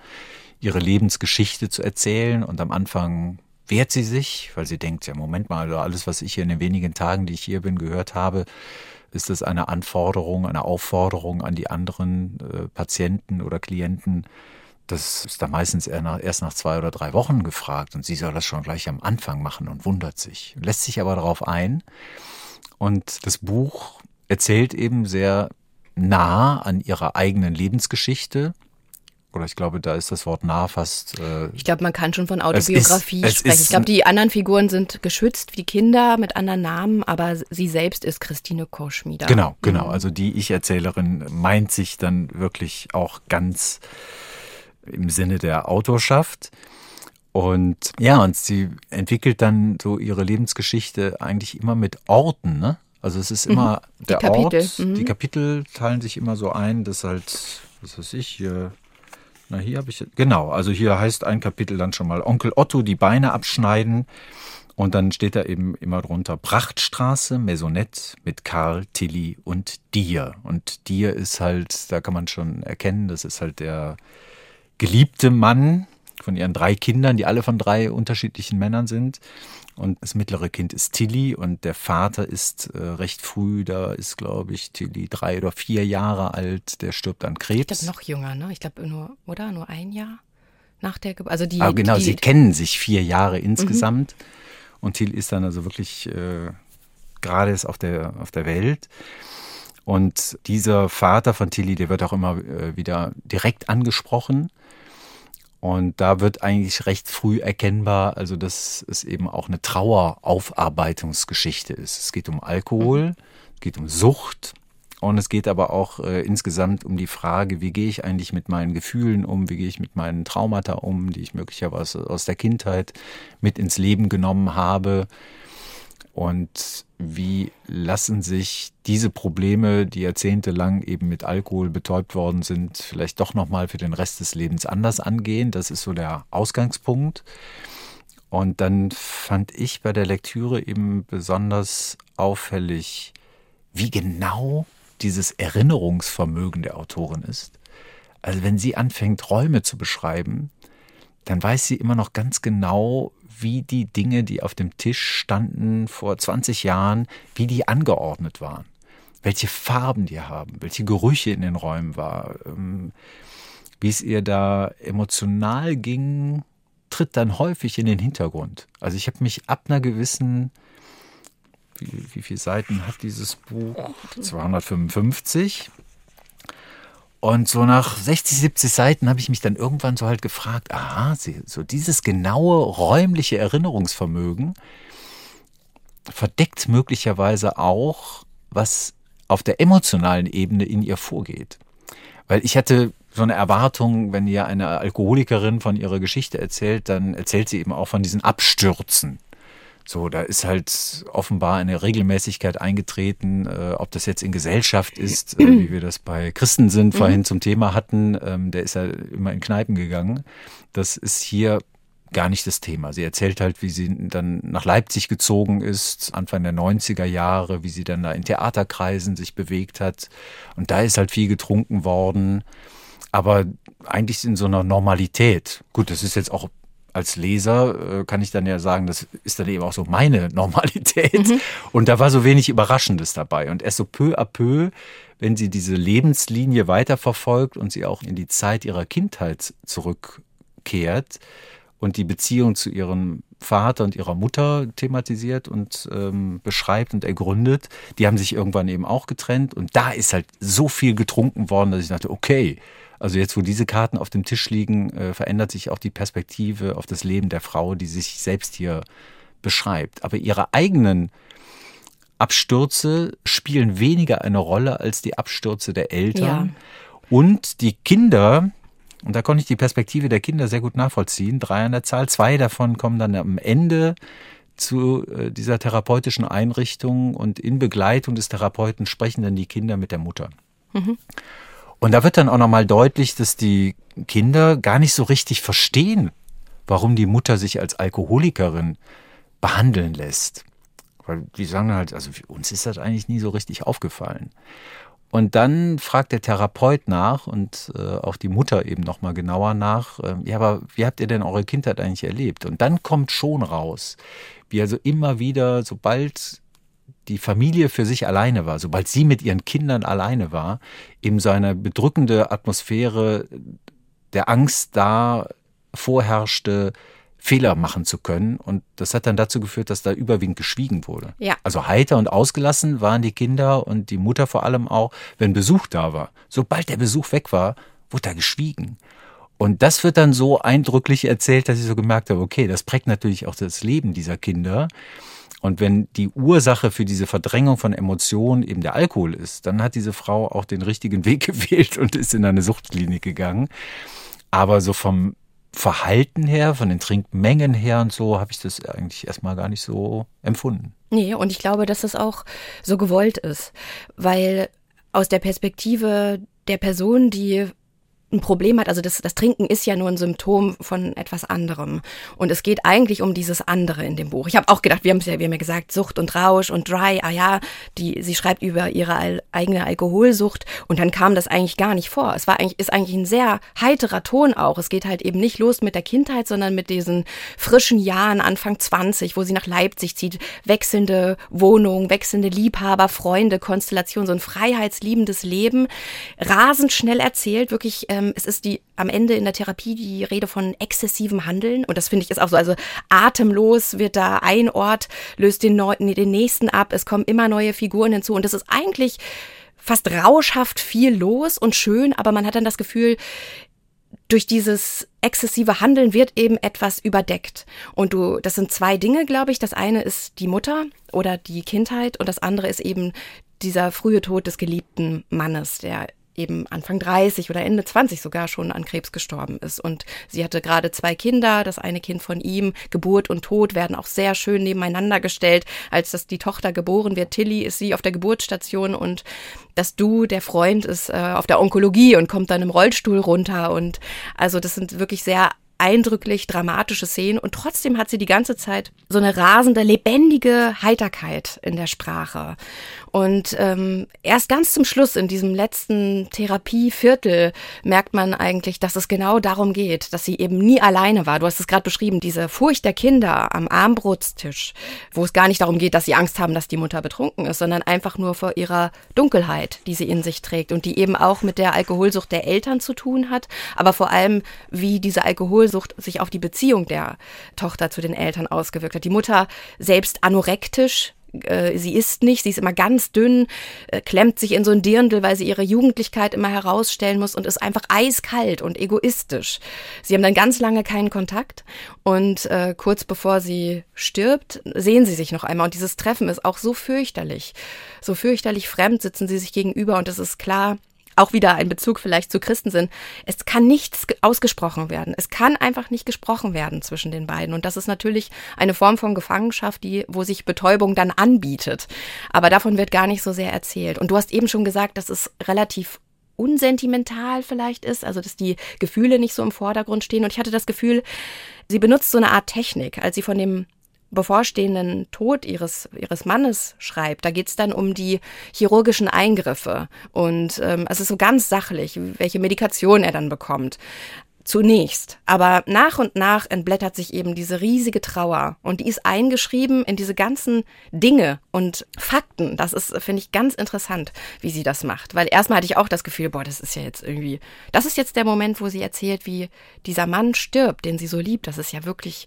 ihre Lebensgeschichte zu erzählen. Und am Anfang wehrt sie sich, weil sie denkt, ja, Moment mal, alles, was ich hier in den wenigen Tagen, die ich hier bin, gehört habe, ist das eine Anforderung, eine Aufforderung an die anderen äh, Patienten oder Klienten. Das ist da meistens erst nach zwei oder drei Wochen gefragt und sie soll das schon gleich am Anfang machen und wundert sich. Lässt sich aber darauf ein Und das Buch erzählt eben sehr nah an ihrer eigenen Lebensgeschichte. Oder ich glaube, da ist das Wort nah fast. Äh, Ich glaube, man kann schon von ist- Autobiografie es sprechen. ist- Ich glaube, die anderen Figuren sind geschützt wie die Kinder mit anderen Namen, aber sie selbst ist Christine Koschmieder. Genau, genau. Also die Ich-Erzählerin meint sich dann wirklich auch ganz im Sinne der Autorschaft. Und ja, und sie entwickelt dann so ihre Lebensgeschichte eigentlich immer mit Orten, ne? Also es ist immer der Kapitel, Ort. mhm. Die Kapitel teilen sich immer so ein, dass halt, was weiß ich, hier, na hier habe ich, genau, also hier heißt ein Kapitel dann schon mal Onkel Otto die Beine abschneiden. Und dann steht da eben immer drunter Prachtstraße, Maisonette mit Karl, Tilly und Dir. Und Dir ist halt, da kann man schon erkennen, das ist halt der geliebte Mann von ihren drei Kindern, die alle von drei unterschiedlichen Männern sind. Und das mittlere Kind ist Tilly und der Vater ist äh, recht früh, da ist, glaube ich, Tilly drei oder vier Jahre alt, der stirbt an Ich Krebs. glaube, noch jünger, ne? Ich glaube, nur, oder? Nur ein Jahr nach der Geburt. Also die. Aber genau, die, sie kennen sich vier Jahre insgesamt. Und Till ist dann also wirklich äh, gerade ist auf der, auf der Welt. Und dieser Vater von Tilly, der wird auch immer äh, wieder direkt angesprochen. Und da wird eigentlich recht früh erkennbar, also dass es eben auch eine Traueraufarbeitungsgeschichte ist. Es geht um Alkohol, es geht um Sucht und es geht aber auch äh, insgesamt um die Frage, wie gehe ich eigentlich mit meinen Gefühlen um, wie gehe ich mit meinen Traumata um, die ich möglicherweise aus der Kindheit mit ins Leben genommen habe. Und wie lassen sich diese Probleme, die jahrzehntelang eben mit Alkohol betäubt worden sind, vielleicht doch nochmal für den Rest des Lebens anders angehen? Das ist so der Ausgangspunkt. Und dann fand ich bei der Lektüre eben besonders auffällig, wie genau dieses Erinnerungsvermögen der Autorin ist. Also wenn sie anfängt, Räume zu beschreiben, dann weiß sie immer noch ganz genau, wie die Dinge, die auf dem Tisch standen vor 20 Jahren, wie die angeordnet waren. Welche Farben die haben, welche Gerüche in den Räumen war, ähm, wie es ihr da emotional ging, tritt dann häufig in den Hintergrund. Also ich habe mich ab einer gewissen, wie, wie viele Seiten hat dieses Buch? 255. Und so nach 60, 70 Seiten habe ich mich dann irgendwann so halt gefragt, aha, so dieses genaue räumliche Erinnerungsvermögen verdeckt möglicherweise auch, was auf der emotionalen Ebene in ihr vorgeht. Weil ich hatte so eine Erwartung, wenn ihr eine Alkoholikerin von ihrer Geschichte erzählt, dann erzählt sie eben auch von diesen Abstürzen. So, da ist halt offenbar eine Regelmäßigkeit eingetreten, äh, ob das jetzt in Gesellschaft ist, äh, wie wir das bei Christensen vorhin zum Thema hatten, ähm, der ist ja immer in Kneipen gegangen. Das ist hier gar nicht das Thema. Sie erzählt halt, wie sie dann nach Leipzig gezogen ist, Anfang der 90er Jahre, wie sie dann da in Theaterkreisen sich bewegt hat. Und da ist halt viel getrunken worden. Aber eigentlich in so einer Normalität. Gut, das ist jetzt auch als Leser, äh, kann ich dann ja sagen, das ist dann eben auch so meine Normalität. Und da war so wenig Überraschendes dabei. Und erst so peu à peu, wenn sie diese Lebenslinie weiterverfolgt und sie auch in die Zeit ihrer Kindheit zurückkehrt und die Beziehung zu ihrem Vater und ihrer Mutter thematisiert und ähm, beschreibt und ergründet. Die haben sich irgendwann eben auch getrennt und da ist halt so viel getrunken worden, dass ich dachte, okay, also jetzt, wo diese Karten auf dem Tisch liegen, äh, verändert sich auch die Perspektive auf das Leben der Frau, die sich selbst hier beschreibt. Aber ihre eigenen Abstürze spielen weniger eine Rolle als die Abstürze der Eltern. Und die Kinder, und da konnte ich die Perspektive der Kinder sehr gut nachvollziehen, drei an der Zahl, zwei davon kommen dann am Ende zu äh, dieser therapeutischen Einrichtung und in Begleitung des Therapeuten sprechen dann die Kinder mit der Mutter. Und da wird dann auch nochmal deutlich, dass die Kinder gar nicht so richtig verstehen, warum die Mutter sich als Alkoholikerin behandeln lässt. Weil die sagen halt, also für uns ist das eigentlich nie so richtig aufgefallen. Und dann fragt der Therapeut nach und äh, auch die Mutter eben nochmal genauer nach, äh, ja, aber wie habt ihr denn eure Kindheit eigentlich erlebt? Und dann kommt schon raus, wie also immer wieder, sobald die Familie für sich alleine war, sobald sie mit ihren Kindern alleine war, eben so eine bedrückende Atmosphäre der Angst da vorherrschte, Fehler machen zu können. Und das hat dann dazu geführt, dass da überwiegend geschwiegen wurde. Ja. Also heiter und ausgelassen waren die Kinder und die Mutter vor allem auch, wenn Besuch da war. Sobald der Besuch weg war, wurde da geschwiegen. Und das wird dann so eindrücklich erzählt, dass ich so gemerkt habe, okay, das prägt natürlich auch das Leben dieser Kinder. Und wenn die Ursache für diese Verdrängung von Emotionen eben der Alkohol ist, dann hat diese Frau auch den richtigen Weg gewählt und ist in eine Suchtklinik gegangen. Aber so vom Verhalten her, von den Trinkmengen her und so, habe ich das eigentlich erstmal gar nicht so empfunden. Nee, und ich glaube, dass das auch so gewollt ist, weil aus der Perspektive der Person, die ein Problem hat. Also das, das Trinken ist ja nur ein Symptom von etwas anderem. Und es geht eigentlich um dieses andere in dem Buch. Ich habe auch gedacht, wir haben es ja, wir haben ja gesagt, Sucht und Rausch und Dry. Ah ja, die, sie schreibt über ihre al eigene Alkoholsucht und dann kam das eigentlich gar nicht vor. Es war eigentlich, ist eigentlich ein sehr heiterer Ton auch. Es geht halt eben nicht los mit der Kindheit, sondern mit diesen frischen Jahren, Anfang 20, wo sie nach Leipzig zieht, wechselnde Wohnung, wechselnde Liebhaber, Freunde, Konstellation, so ein freiheitsliebendes Leben. Rasend schnell erzählt, wirklich ähm, es ist die am Ende in der Therapie die Rede von exzessivem Handeln. Und das finde ich ist auch so, also atemlos wird da ein Ort, löst den, Neu den nächsten ab, es kommen immer neue Figuren hinzu. Und das ist eigentlich fast rauschhaft viel los und schön, aber man hat dann das Gefühl, durch dieses exzessive Handeln wird eben etwas überdeckt. Und du, das sind zwei Dinge, glaube ich. Das eine ist die Mutter oder die Kindheit. Und das andere ist eben dieser frühe Tod des geliebten Mannes, der eben Anfang 30 oder Ende 20 sogar schon an Krebs gestorben ist. Und sie hatte gerade zwei Kinder, das eine Kind von ihm, Geburt und Tod werden auch sehr schön nebeneinander gestellt. Als das die Tochter geboren wird, Tilly, ist sie auf der Geburtsstation und das Du, der Freund, ist äh, auf der Onkologie und kommt dann im Rollstuhl runter. Und also das sind wirklich sehr eindrücklich dramatische Szenen und trotzdem hat sie die ganze Zeit so eine rasende, lebendige Heiterkeit in der Sprache. Und ähm, erst ganz zum Schluss in diesem letzten Therapieviertel merkt man eigentlich, dass es genau darum geht, dass sie eben nie alleine war. Du hast es gerade beschrieben, diese Furcht der Kinder am Armbrotstisch, wo es gar nicht darum geht, dass sie Angst haben, dass die Mutter betrunken ist, sondern einfach nur vor ihrer Dunkelheit, die sie in sich trägt und die eben auch mit der Alkoholsucht der Eltern zu tun hat, aber vor allem, wie diese Alkoholsucht sich auf die Beziehung der Tochter zu den Eltern ausgewirkt hat. Die Mutter selbst anorektisch, äh, sie isst nicht, sie ist immer ganz dünn, äh, klemmt sich in so ein Dirndl, weil sie ihre Jugendlichkeit immer herausstellen muss und ist einfach eiskalt und egoistisch. Sie haben dann ganz lange keinen Kontakt und äh, kurz bevor sie stirbt, sehen sie sich noch einmal und dieses Treffen ist auch so fürchterlich. So fürchterlich fremd sitzen sie sich gegenüber und es ist klar, auch wieder ein Bezug vielleicht zu Christensinn. Es kann nichts ausgesprochen werden. Es kann einfach nicht gesprochen werden zwischen den beiden. Und das ist natürlich eine Form von Gefangenschaft, die, wo sich Betäubung dann anbietet. Aber davon wird gar nicht so sehr erzählt. Und du hast eben schon gesagt, dass es relativ unsentimental vielleicht ist, also dass die Gefühle nicht so im Vordergrund stehen. Und ich hatte das Gefühl, sie benutzt so eine Art Technik, als sie von dem bevorstehenden Tod ihres, ihres Mannes schreibt. Da geht es dann um die chirurgischen Eingriffe und ähm, es ist so ganz sachlich, welche Medikation er dann bekommt. Zunächst. Aber nach und nach entblättert sich eben diese riesige Trauer und die ist eingeschrieben in diese ganzen Dinge und Fakten. Das ist, finde ich, ganz interessant, wie sie das macht. Weil erstmal hatte ich auch das Gefühl, boah, das ist ja jetzt irgendwie, das ist jetzt der Moment, wo sie erzählt, wie dieser Mann stirbt, den sie so liebt. Das ist ja wirklich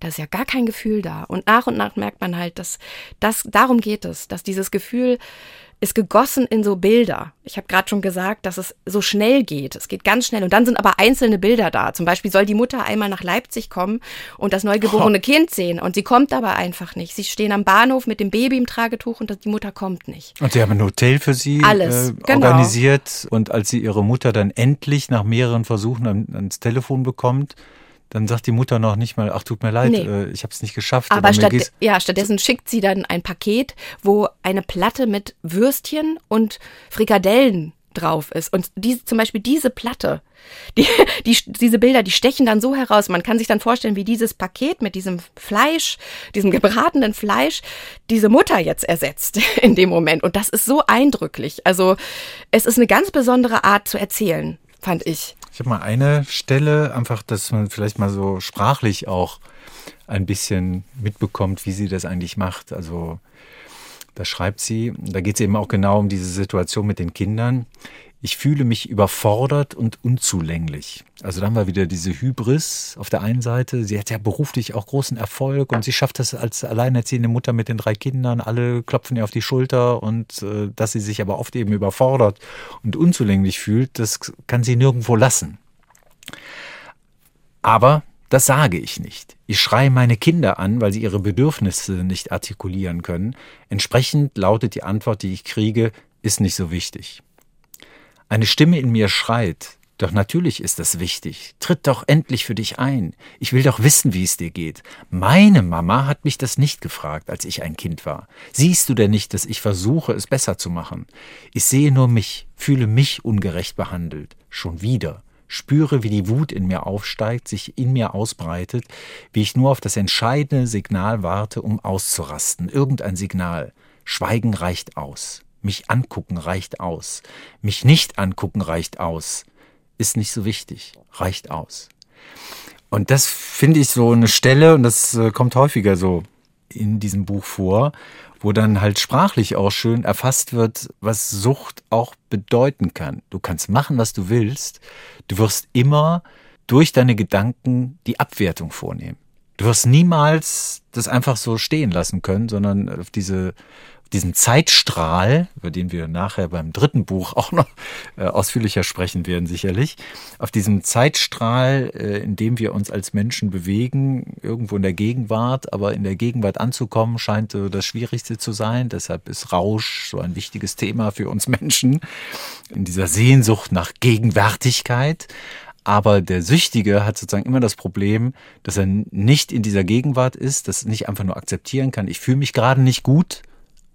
da ist ja gar kein Gefühl da. Und nach und nach merkt man halt, dass das darum geht es, dass dieses Gefühl ist gegossen in so Bilder. Ich habe gerade schon gesagt, dass es so schnell geht. Es geht ganz schnell. Und dann sind aber einzelne Bilder da. Zum Beispiel soll die Mutter einmal nach Leipzig kommen und das neugeborene oh. Kind sehen. Und sie kommt aber einfach nicht. Sie stehen am Bahnhof mit dem Baby im Tragetuch und die Mutter kommt nicht. Und sie haben ein Hotel für sie Alles, äh, genau. organisiert. Und als sie ihre Mutter dann endlich nach mehreren Versuchen ans Telefon bekommt, dann sagt die Mutter noch nicht mal, ach tut mir leid, nee. äh, ich habe es nicht geschafft. Aber, aber statt, ja, stattdessen schickt sie dann ein Paket, wo eine Platte mit Würstchen und Frikadellen drauf ist. Und diese, zum Beispiel diese Platte, die, die, diese Bilder, die stechen dann so heraus. Man kann sich dann vorstellen, wie dieses Paket mit diesem Fleisch, diesem gebratenen Fleisch, diese Mutter jetzt ersetzt in dem Moment. Und das ist so eindrücklich. Also es ist eine ganz besondere Art zu erzählen, fand ich. Ich habe mal eine Stelle, einfach, dass man vielleicht mal so sprachlich auch ein bisschen mitbekommt, wie sie das eigentlich macht. Also da schreibt sie, da geht es eben auch genau um diese Situation mit den Kindern. Ich fühle mich überfordert und unzulänglich. Also da haben wir wieder diese Hybris auf der einen Seite. Sie hat ja beruflich auch großen Erfolg und sie schafft das als alleinerziehende Mutter mit den drei Kindern. Alle klopfen ihr auf die Schulter und äh, dass sie sich aber oft eben überfordert und unzulänglich fühlt, das kann sie nirgendwo lassen. Aber das sage ich nicht. Ich schreie meine Kinder an, weil sie ihre Bedürfnisse nicht artikulieren können. Entsprechend lautet die Antwort, die ich kriege, ist nicht so wichtig. Eine Stimme in mir schreit, doch natürlich ist das wichtig. Tritt doch endlich für dich ein. Ich will doch wissen, wie es dir geht. Meine Mama hat mich das nicht gefragt, als ich ein Kind war. Siehst du denn nicht, dass ich versuche, es besser zu machen? Ich sehe nur mich, fühle mich ungerecht behandelt. Schon wieder. Spüre, wie die Wut in mir aufsteigt, sich in mir ausbreitet, wie ich nur auf das entscheidende Signal warte, um auszurasten. Irgendein Signal. Schweigen reicht aus. Mich angucken reicht aus. Mich nicht angucken reicht aus. Ist nicht so wichtig. Reicht aus. Und das finde ich so eine Stelle, und das äh, kommt häufiger so in diesem Buch vor, wo dann halt sprachlich auch schön erfasst wird, was Sucht auch bedeuten kann. Du kannst machen, was du willst. Du wirst immer durch deine Gedanken die Abwertung vornehmen. Du wirst niemals das einfach so stehen lassen können, sondern auf diese diesen Zeitstrahl, über den wir nachher beim dritten Buch auch noch äh, ausführlicher sprechen werden, sicherlich, auf diesem Zeitstrahl, äh, in dem wir uns als Menschen bewegen, irgendwo in der Gegenwart, aber in der Gegenwart anzukommen, scheint äh, das Schwierigste zu sein. Deshalb ist Rausch so ein wichtiges Thema für uns Menschen, in dieser Sehnsucht nach Gegenwärtigkeit. Aber der Süchtige hat sozusagen immer das Problem, dass er nicht in dieser Gegenwart ist, das nicht einfach nur akzeptieren kann. Ich fühle mich gerade nicht gut,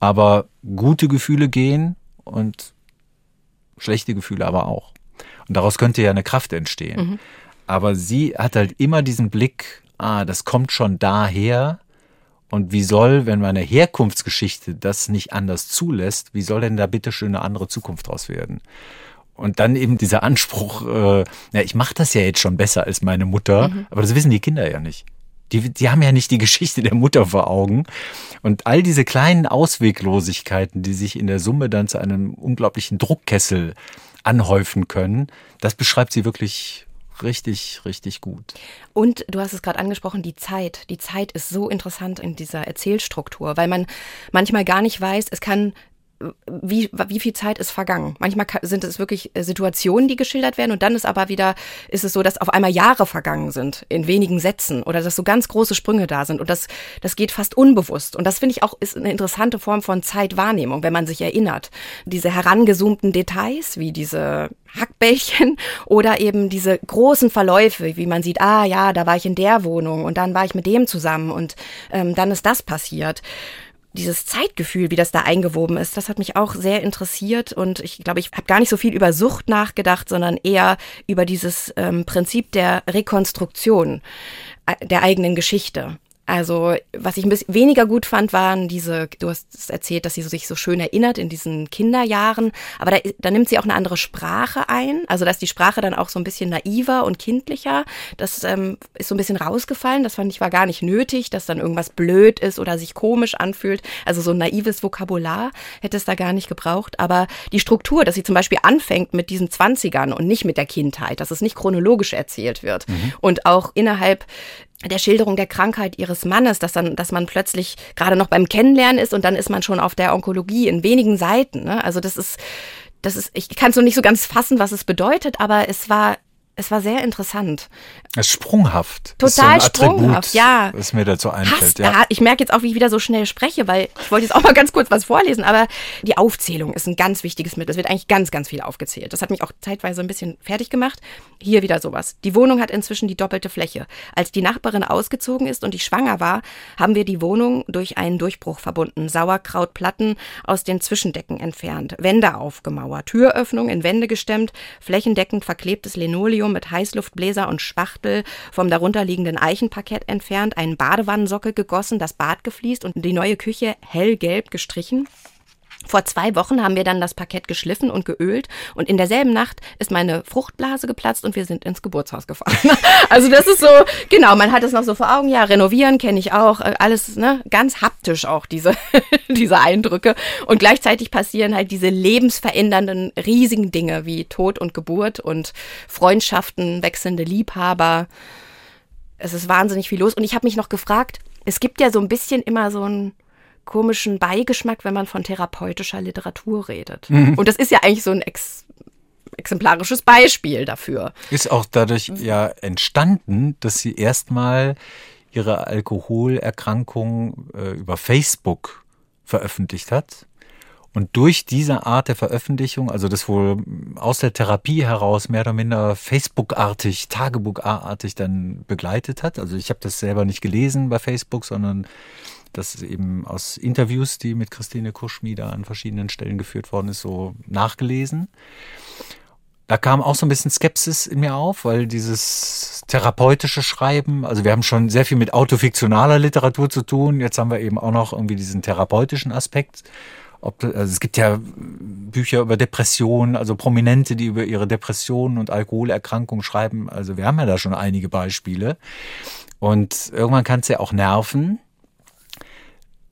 aber gute Gefühle gehen und schlechte Gefühle aber auch. Und daraus könnte ja eine Kraft entstehen. Mhm. Aber sie hat halt immer diesen Blick, ah, das kommt schon daher. Und wie soll, wenn meine Herkunftsgeschichte das nicht anders zulässt, wie soll denn da bitte schön eine andere Zukunft draus werden? Und dann eben dieser Anspruch, äh, ja, ich mache das ja jetzt schon besser als meine Mutter, mhm. aber das wissen die Kinder ja nicht. Die, die haben ja nicht die Geschichte der Mutter vor Augen. Und all diese kleinen Ausweglosigkeiten, die sich in der Summe dann zu einem unglaublichen Druckkessel anhäufen können, das beschreibt sie wirklich richtig, richtig gut. Und du hast es gerade angesprochen, die Zeit. Die Zeit ist so interessant in dieser Erzählstruktur, weil man manchmal gar nicht weiß, es kann wie, wie viel Zeit ist vergangen. Manchmal sind es wirklich äh, Situationen, die geschildert werden und dann ist aber wieder, ist es so, dass auf einmal Jahre vergangen sind in wenigen Sätzen oder dass so ganz große Sprünge da sind und das, das geht fast unbewusst. Und das finde ich auch ist eine interessante Form von Zeitwahrnehmung, wenn man sich erinnert. Diese herangezoomten Details, wie diese Hackbällchen oder eben diese großen Verläufe, wie man sieht, ah ja, da war ich in der Wohnung und dann war ich mit dem zusammen und ähm, dann ist das passiert dieses Zeitgefühl, wie das da eingewoben ist, das hat mich auch sehr interessiert und ich glaube, ich habe gar nicht so viel über Sucht nachgedacht, sondern eher über dieses ähm, Prinzip der Rekonstruktion äh, der eigenen Geschichte. Also, was ich ein bisschen weniger gut fand, waren diese, du hast erzählt, dass sie sich so schön erinnert in diesen Kinderjahren, aber da, da nimmt sie auch eine andere Sprache ein. Also, dass die Sprache dann auch so ein bisschen naiver und kindlicher. Das ähm, ist so ein bisschen rausgefallen. Das fand ich war gar nicht nötig, dass dann irgendwas blöd ist oder sich komisch anfühlt. Also, so ein naives Vokabular hätte es da gar nicht gebraucht. Aber die Struktur, dass sie zum Beispiel anfängt mit diesen Zwanzigern und nicht mit der Kindheit, dass es nicht chronologisch erzählt wird. Mhm. Und auch innerhalb der Schilderung der Krankheit ihres Mannes, dass dann, dass man plötzlich gerade noch beim Kennenlernen ist und dann ist man schon auf der Onkologie in wenigen Seiten. Ne? Also das ist, das ist, ich kann es noch nicht so ganz fassen, was es bedeutet, aber es war es war sehr interessant. Es ist sprunghaft. Total ist so sprunghaft, ja. Was mir dazu einfällt. Hast, ja. Ich merke jetzt auch, wie ich wieder so schnell spreche, weil ich wollte jetzt auch mal ganz kurz was vorlesen, aber die Aufzählung ist ein ganz wichtiges Mittel. Es wird eigentlich ganz, ganz viel aufgezählt. Das hat mich auch zeitweise ein bisschen fertig gemacht. Hier wieder sowas. Die Wohnung hat inzwischen die doppelte Fläche. Als die Nachbarin ausgezogen ist und ich schwanger war, haben wir die Wohnung durch einen Durchbruch verbunden. Sauerkrautplatten aus den Zwischendecken entfernt, Wände aufgemauert, Türöffnung in Wände gestemmt, flächendeckend verklebtes Linoleum Aquarium mit Heißluftbläser und Spachtel vom darunterliegenden Eichenparkett entfernt, einen Badewannensockel gegossen, das Bad gefliest und die neue Küche hellgelb gestrichen. Vor zwei Wochen haben wir dann das Parkett geschliffen und geölt und in derselben Nacht ist meine Fruchtblase geplatzt und wir sind ins Geburtshaus gefahren. also das ist so, genau, man hat es noch so vor Augen, ja, renovieren kenne ich auch, äh, alles ne, ganz haptisch auch diese, diese Eindrücke und gleichzeitig passieren halt diese lebensverändernden riesigen Dinge wie Tod und Geburt und Freundschaften, wechselnde Liebhaber. Es ist wahnsinnig viel los und ich habe mich noch gefragt, es gibt ja so ein bisschen immer so ein komischen Beigeschmack, wenn man von therapeutischer Literatur redet. Mhm. Und das ist ja eigentlich so ein ex exemplarisches Beispiel dafür. Ist auch dadurch ja entstanden, dass sie erstmal ihre Alkoholerkrankung äh, über Facebook veröffentlicht hat. Und durch diese Art der Veröffentlichung, also das wohl aus der Therapie heraus mehr oder minder Facebook-artig, Tagebuch-artig dann begleitet hat. Also ich habe das selber nicht gelesen bei Facebook, sondern das eben aus Interviews, die mit Christine Kuschmieder an verschiedenen Stellen geführt worden ist, so nachgelesen. Da kam auch so ein bisschen Skepsis in mir auf, weil dieses therapeutische Schreiben, also wir haben schon sehr viel mit autofiktionaler Literatur zu tun, jetzt haben wir eben auch noch irgendwie diesen therapeutischen Aspekt. Ob, also es gibt ja Bücher über Depressionen, also Prominente, die über ihre Depressionen und Alkoholerkrankungen schreiben. Also wir haben ja da schon einige Beispiele. Und irgendwann kann es ja auch nerven.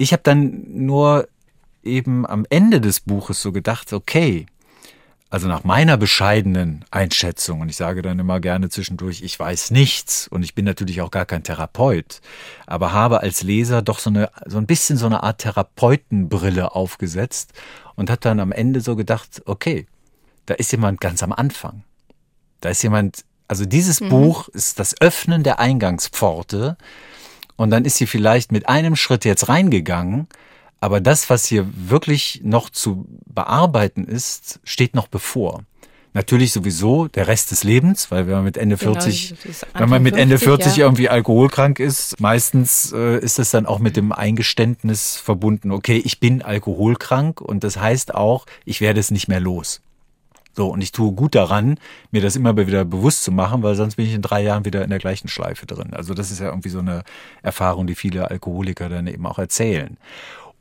Ich habe dann nur eben am Ende des Buches so gedacht, okay, also nach meiner bescheidenen Einschätzung, und ich sage dann immer gerne zwischendurch, ich weiß nichts und ich bin natürlich auch gar kein Therapeut, aber habe als Leser doch so, eine, so ein bisschen so eine Art Therapeutenbrille aufgesetzt und hat dann am Ende so gedacht, okay, da ist jemand ganz am Anfang. Da ist jemand, also dieses Buch ist das Öffnen der Eingangspforte und dann ist sie vielleicht mit einem Schritt jetzt reingegangen, aber das, was hier wirklich noch zu bearbeiten ist, steht noch bevor. Natürlich sowieso der Rest des Lebens, weil wenn man mit Ende Genau, 40, das ist wenn man mit Ende 50, 40 ja. irgendwie alkoholkrank ist, meistens äh, ist das dann auch mit dem Eingeständnis verbunden, okay, ich bin alkoholkrank und das heißt auch, ich werde es nicht mehr los. So, und ich tue gut daran, mir das immer wieder bewusst zu machen, weil sonst bin ich in drei Jahren wieder in der gleichen Schleife drin. Also das ist ja irgendwie so eine Erfahrung, die viele Alkoholiker dann eben auch erzählen.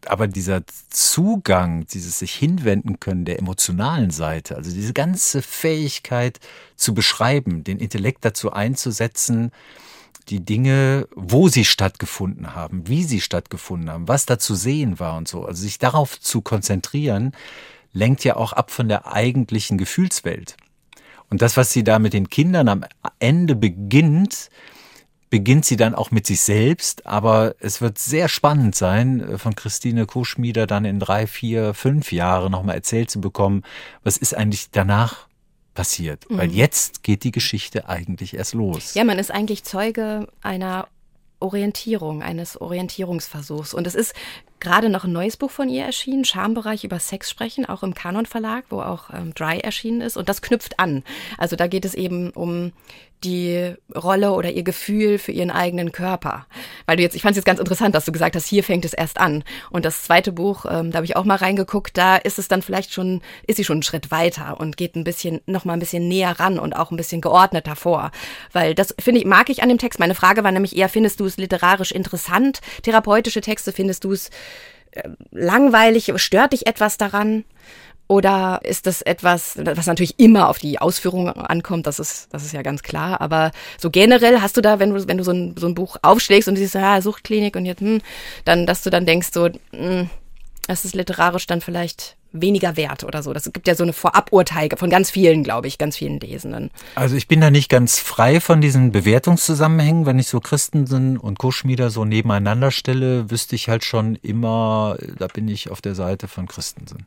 Aber dieser Zugang, dieses sich hinwenden können der emotionalen Seite, also diese ganze Fähigkeit zu beschreiben, den Intellekt dazu einzusetzen, die Dinge, wo sie stattgefunden haben, wie sie stattgefunden haben, was da zu sehen war und so. Also sich darauf zu konzentrieren, lenkt ja auch ab von der eigentlichen Gefühlswelt. Und das, was sie da mit den Kindern am Ende beginnt, beginnt sie dann auch mit sich selbst. Aber es wird sehr spannend sein, äh, von Christine Kuschmieder dann in drei, vier, fünf Jahren nochmal erzählt zu bekommen, was ist eigentlich danach passiert. Weil jetzt geht die Geschichte eigentlich erst los. Ja, man ist eigentlich Zeuge einer Orientierung, eines Orientierungsversuchs. Und es ist gerade noch ein neues Buch von ihr erschienen, Schambereich über Sex sprechen, auch im Kanon Verlag, wo auch ähm, Dry erschienen ist. Und das knüpft an. Also da geht es eben um die Rolle oder ihr Gefühl für ihren eigenen Körper. Weil du jetzt, ich fand es jetzt ganz interessant, dass du gesagt hast, hier fängt es erst an. Und das zweite Buch, ähm, da habe ich auch mal reingeguckt, da ist es dann vielleicht schon, ist sie schon einen Schritt weiter und geht ein bisschen, noch mal ein bisschen näher ran und auch ein bisschen geordneter vor. Weil das finde ich, mag ich an dem Text. Meine Frage war nämlich eher, findest du es literarisch interessant? Therapeutische Texte, findest du es langweilig? Stört dich etwas daran? Oder ist das etwas, was natürlich immer auf die Ausführung ankommt, das ist, das ist ja ganz klar. Aber so generell hast du da, wenn du, wenn du so ein, so ein Buch aufschlägst und siehst, ja, Suchtklinik und jetzt, hm, dann, dass du dann denkst, so, hm, das ist literarisch dann vielleicht weniger wert oder so. Das gibt ja so eine Voraburteil von ganz vielen, glaube ich, ganz vielen Lesenden. Also ich bin da nicht ganz frei von diesen Bewertungszusammenhängen. Wenn ich so Christensen und Kuschmieder so nebeneinander stelle, wüsste ich halt schon immer, da bin ich auf der Seite von Christensen.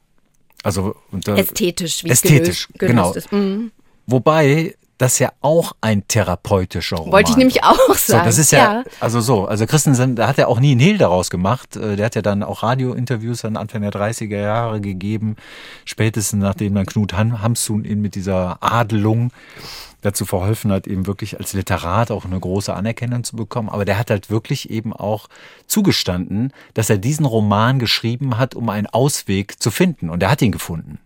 Also unter, Ästhetisch, wie es ästhetisch, gelöst, genau. gelöst ist. Mhm. Wobei das ja auch ein therapeutischer Roman Wollte ich nämlich auch So, sagen. das ist ja, also so, also Christensen, da hat er auch nie einen Hehl daraus gemacht. Äh, Der hat ja dann auch Radiointerviews dann Anfang der 30er Jahre gegeben, spätestens nachdem dann Knut Hamsun ihn mit dieser Adelung dazu verholfen hat, eben wirklich als Literat auch eine große Anerkennung zu bekommen. Aber der hat halt wirklich eben auch zugestanden, dass er diesen Roman geschrieben hat, um einen Ausweg zu finden. Und er hat ihn gefunden.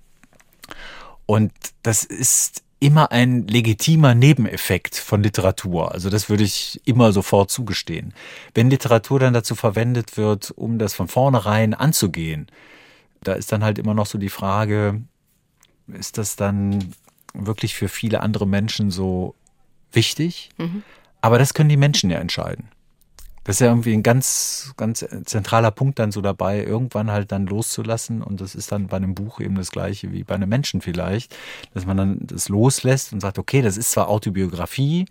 Und das ist immer ein legitimer Nebeneffekt von Literatur. Also das würde ich immer sofort zugestehen. Wenn Literatur dann dazu verwendet wird, um das von vornherein anzugehen, Da ist dann halt immer noch so die Frage, ist das dann wirklich für viele andere Menschen so wichtig? Aber das können die Menschen ja entscheiden. Das ist ja irgendwie ein ganz, ganz zentraler Punkt dann so dabei, irgendwann halt dann loszulassen. Und das ist dann bei einem Buch eben das Gleiche wie bei einem Menschen vielleicht, dass man dann das loslässt und sagt, okay, das ist zwar Autobiografie,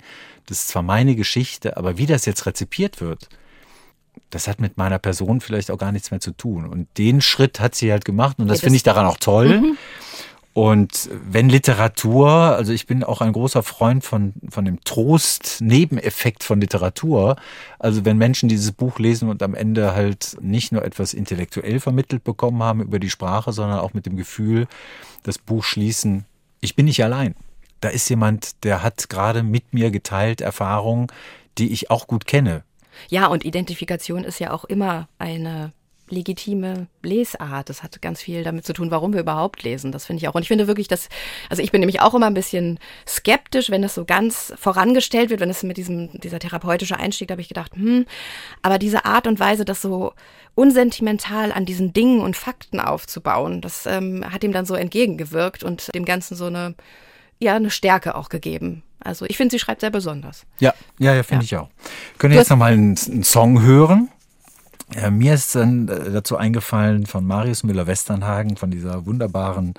das ist zwar meine Geschichte, aber wie das jetzt rezipiert wird, das hat mit meiner Person vielleicht auch gar nichts mehr zu tun. Und den Schritt hat sie halt gemacht und das Ja, das- finde ich daran auch toll. Und wenn Literatur, also ich bin auch ein großer Freund von, von dem Trost-Nebeneffekt von Literatur. Also wenn Menschen dieses Buch lesen und am Ende halt nicht nur etwas intellektuell vermittelt bekommen haben über die Sprache, sondern auch mit dem Gefühl, das Buch schließen, ich bin nicht allein. Da ist jemand, der hat gerade mit mir geteilt Erfahrungen, die ich auch gut kenne. Ja, und Identifikation ist ja auch immer eine legitime Lesart. Das hat ganz viel damit zu tun, warum wir überhaupt lesen. Das finde ich auch. Und ich finde wirklich, dass, also ich bin nämlich auch immer ein bisschen skeptisch, wenn das so ganz vorangestellt wird, wenn es mit diesem, dieser therapeutische Einstieg, da habe ich gedacht, hm, aber diese Art und Weise, das so unsentimental an diesen Dingen und Fakten aufzubauen, das ähm, hat ihm dann so entgegengewirkt und dem Ganzen so eine, ja, eine Stärke auch gegeben. Also ich finde, sie schreibt sehr besonders. Ja, ja, ja, finde Ja. ich auch. Können wir jetzt noch mal einen, einen Song hören? Ja, mir ist dann äh, dazu eingefallen von Marius Müller-Westernhagen, von dieser wunderbaren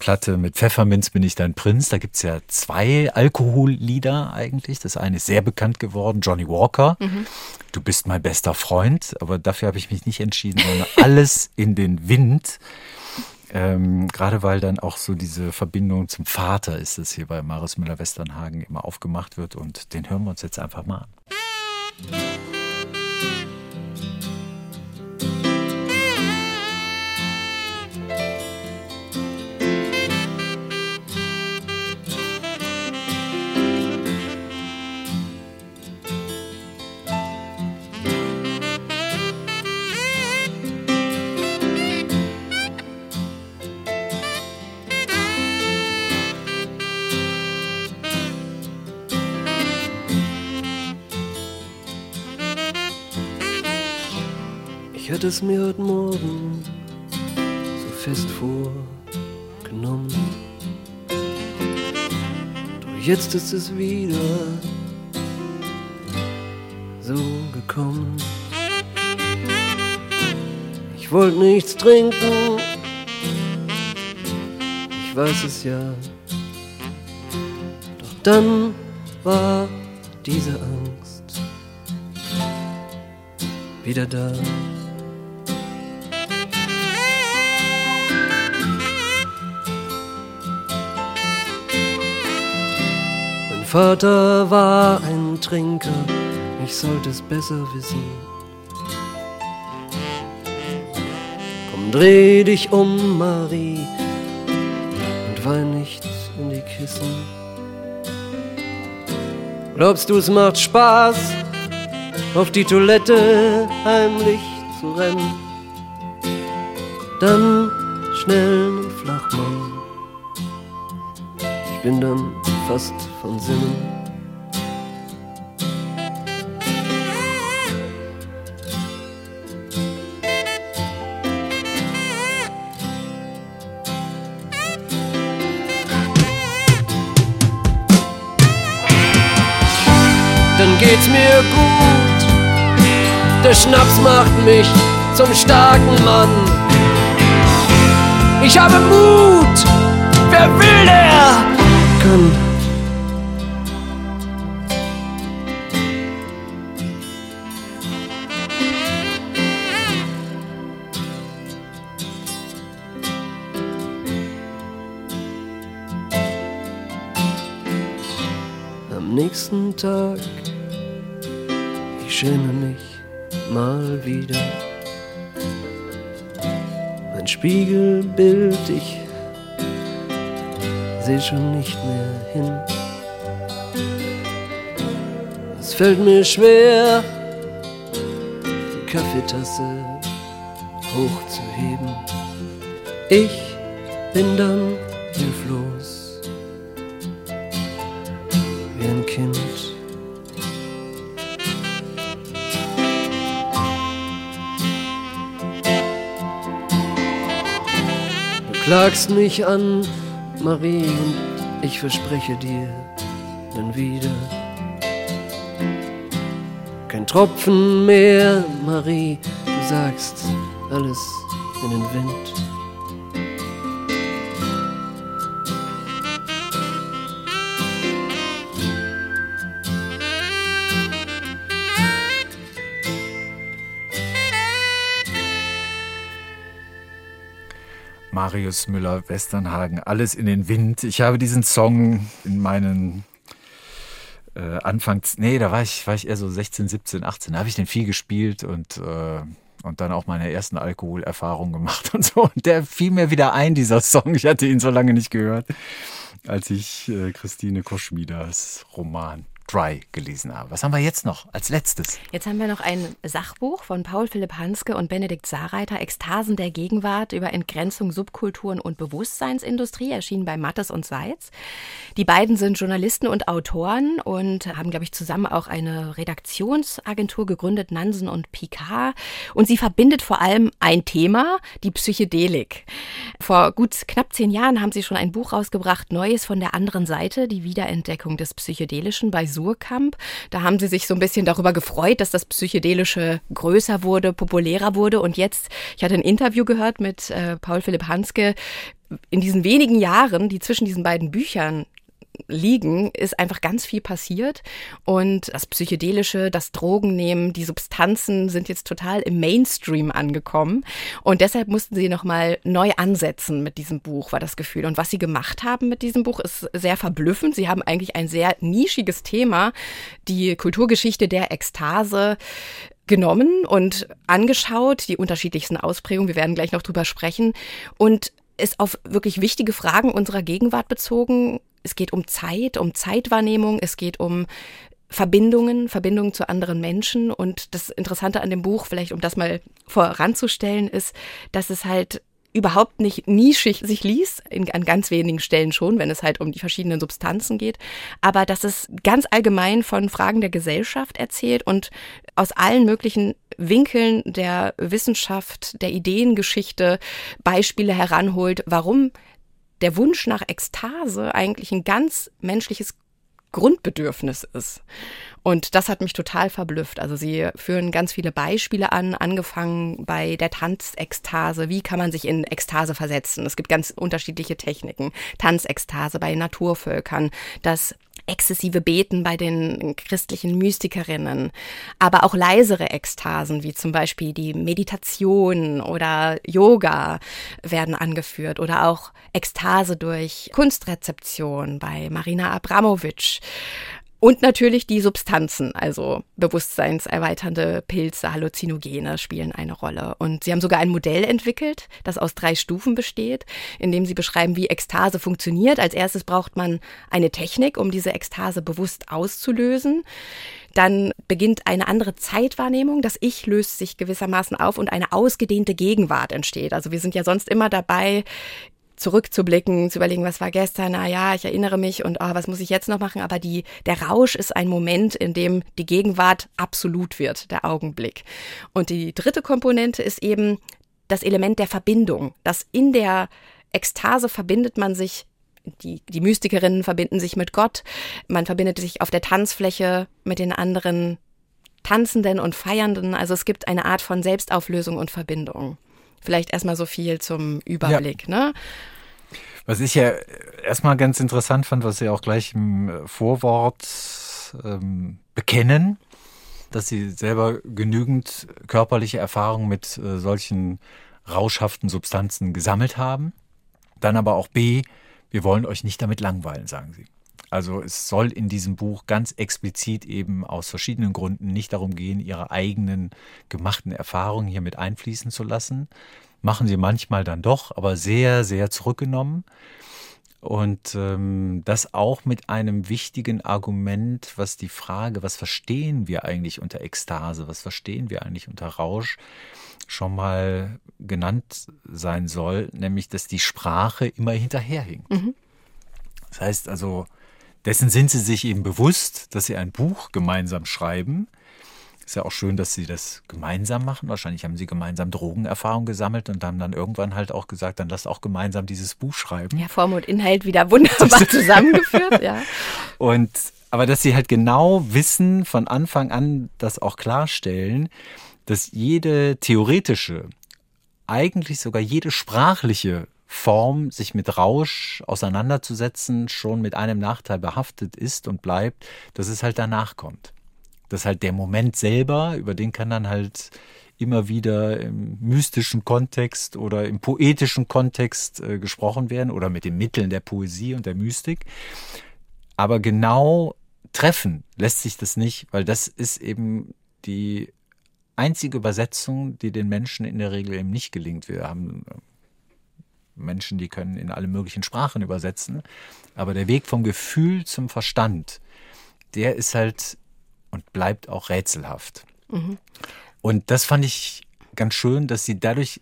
Platte mit Pfefferminz bin ich dein Prinz. Da gibt's ja zwei Alkohollieder eigentlich. Das eine ist sehr bekannt geworden, Johnny Walker. Du bist mein bester Freund, aber dafür habe ich mich nicht entschieden, sondern alles in den Wind. Ähm, gerade weil dann auch so diese Verbindung zum Vater ist, das hier bei Marius Müller-Westernhagen immer aufgemacht wird und den hören wir uns jetzt einfach mal an. Hatte es mir heute Morgen so fest vorgenommen. Doch jetzt ist es wieder so gekommen. Ich wollte nichts trinken, ich weiß es ja. Doch dann war diese Angst wieder da. Vater war ein Trinker, ich sollte es besser wissen. Komm, dreh dich um, Marie, und wein nicht in die Kissen. Glaubst du, es macht Spaß, auf die Toilette heimlich zu rennen? Dann schnell einen Flachmann. Ich bin dann fast von Sinnen. Dann geht's mir gut. Der Schnaps macht mich zum starken Mann. Ich habe Mut. Wer will, der kann. Tag, ich schäme mich mal wieder. Mein Spiegelbild, ich seh schon nicht mehr hin. Es fällt mir schwer, die Kaffeetasse hochzuheben. Ich bin dann klagst mich an, Marie, und ich verspreche dir dann wieder. Kein Tropfen mehr, Marie, du sagst alles in den Wind. Marius Müller-Westernhagen, alles in den Wind. Ich habe diesen Song in meinen äh, Anfangs, nee, da war ich, war ich eher so 16, 17, 18, da habe ich den viel gespielt und, äh, und dann auch meine ersten Alkoholerfahrungen gemacht und so. Und der fiel mir wieder ein, dieser Song. Ich hatte ihn so lange nicht gehört, als ich äh, Christine Koschmieders Roman Dry gelesen habe. Was haben wir jetzt noch als letztes? Jetzt haben wir noch ein Sachbuch von Paul Philipp Hanske und Benedikt Saarreiter, Ekstasen der Gegenwart über Entgrenzung, Subkulturen und Bewusstseinsindustrie, erschienen bei Mattes und Seitz. Die beiden sind Journalisten und Autoren und haben, glaube ich, zusammen auch eine Redaktionsagentur gegründet, Nansen und Picard. Und sie verbindet vor allem ein Thema, die Psychedelik. Vor gut knapp zehn Jahren haben sie schon ein Buch rausgebracht, Neues von der anderen Seite, die Wiederentdeckung des Psychedelischen bei Surkamp. Da haben sie sich so ein bisschen darüber gefreut, dass das Psychedelische größer wurde, populärer wurde. Und jetzt, ich hatte ein Interview gehört mit äh, Paul Philipp Hanske, in diesen wenigen Jahren, die zwischen diesen beiden Büchern liegen, ist einfach ganz viel passiert. Und das Psychedelische, das Drogennehmen, die Substanzen sind jetzt total im Mainstream angekommen. Und deshalb mussten sie nochmal neu ansetzen mit diesem Buch, war das Gefühl. Und was sie gemacht haben mit diesem Buch ist sehr verblüffend. Sie haben eigentlich ein sehr nischiges Thema, die Kulturgeschichte der Ekstase genommen und angeschaut, die unterschiedlichsten Ausprägungen. Wir werden gleich noch drüber sprechen. Und ist auf wirklich wichtige Fragen unserer Gegenwart bezogen es geht um Zeit, um Zeitwahrnehmung, es geht um Verbindungen, Verbindungen zu anderen Menschen. Und das Interessante an dem Buch, vielleicht um das mal voranzustellen, ist, dass es halt überhaupt nicht nischig sich liest, in, an ganz wenigen Stellen schon, wenn es halt um die verschiedenen Substanzen geht, aber dass es ganz allgemein von Fragen der Gesellschaft erzählt und aus allen möglichen Winkeln der Wissenschaft, der Ideengeschichte Beispiele heranholt, warum der Wunsch nach Ekstase eigentlich ein ganz menschliches Grundbedürfnis ist. Und das hat mich total verblüfft. Also sie führen ganz viele Beispiele an, angefangen bei der Tanzekstase. Wie kann man sich in Ekstase versetzen? Es gibt ganz unterschiedliche Techniken. Tanzekstase bei Naturvölkern, das exzessive Beten bei den christlichen Mystikerinnen, aber auch leisere Ekstasen, wie zum Beispiel die Meditation oder Yoga werden angeführt oder auch Ekstase durch Kunstrezeption bei Marina Abramovic. Und natürlich die Substanzen, also bewusstseinserweiternde Pilze, Halluzinogene spielen eine Rolle. Und sie haben sogar ein Modell entwickelt, das aus drei Stufen besteht, in dem sie beschreiben, wie Ekstase funktioniert. Als erstes braucht man eine Technik, um diese Ekstase bewusst auszulösen. Dann beginnt eine andere Zeitwahrnehmung. Das Ich löst sich gewissermaßen auf und eine ausgedehnte Gegenwart entsteht. Also wir sind ja sonst immer dabei, zurückzublicken, zu überlegen, was war gestern, na ja, ich erinnere mich und oh, was muss ich jetzt noch machen, aber die, der Rausch ist ein Moment, in dem die Gegenwart absolut wird, der Augenblick. Und die dritte Komponente ist eben das Element der Verbindung, dass in der Ekstase verbindet man sich die, die Mystikerinnen verbinden sich mit Gott, man verbindet sich auf der Tanzfläche mit den anderen Tanzenden und Feiernden. Also es gibt eine Art von Selbstauflösung und Verbindung. Vielleicht erstmal so viel zum Überblick. Ja. Ne? Was ich ja erstmal ganz interessant fand, was Sie auch gleich im Vorwort ähm, bekennen, dass Sie selber genügend körperliche Erfahrung mit äh, solchen rauschhaften Substanzen gesammelt haben. Dann aber auch B, wir wollen euch nicht damit langweilen, sagen Sie. Also es soll in diesem Buch ganz explizit eben aus verschiedenen Gründen nicht darum gehen, ihre eigenen gemachten Erfahrungen hier mit einfließen zu lassen. Machen sie manchmal dann doch, aber sehr, sehr zurückgenommen. Und ähm, das auch mit einem wichtigen Argument, was die Frage, was verstehen wir eigentlich unter Ekstase, was verstehen wir eigentlich unter Rausch, schon mal genannt sein soll, nämlich dass die Sprache immer hinterherhinkt. Mhm. Das heißt also, dessen sind sie sich eben bewusst, dass sie ein Buch gemeinsam schreiben. Ist ja auch schön, dass sie das gemeinsam machen. Wahrscheinlich haben sie gemeinsam Drogenerfahrung gesammelt und haben dann irgendwann halt auch gesagt, dann lass auch gemeinsam dieses Buch schreiben. Ja, Form und Inhalt wieder wunderbar zusammengeführt, ja. Und aber dass sie halt genau wissen, von Anfang an das auch klarstellen, dass jede theoretische, eigentlich sogar jede sprachliche Form, sich mit Rausch auseinanderzusetzen, schon mit einem Nachteil behaftet ist und bleibt, dass es halt danach kommt. Dass halt der Moment selber, über den kann dann halt immer wieder im mystischen Kontext oder im poetischen Kontext äh, gesprochen werden oder mit den Mitteln der Poesie und der Mystik. Aber genau treffen lässt sich das nicht, weil das ist eben die einzige Übersetzung, die den Menschen in der Regel eben nicht gelingt. Wir haben äh, Menschen, die können in alle möglichen Sprachen übersetzen, aber der Weg vom Gefühl zum Verstand, der ist halt und bleibt auch rätselhaft. Mhm. Und das fand ich ganz schön, dass sie dadurch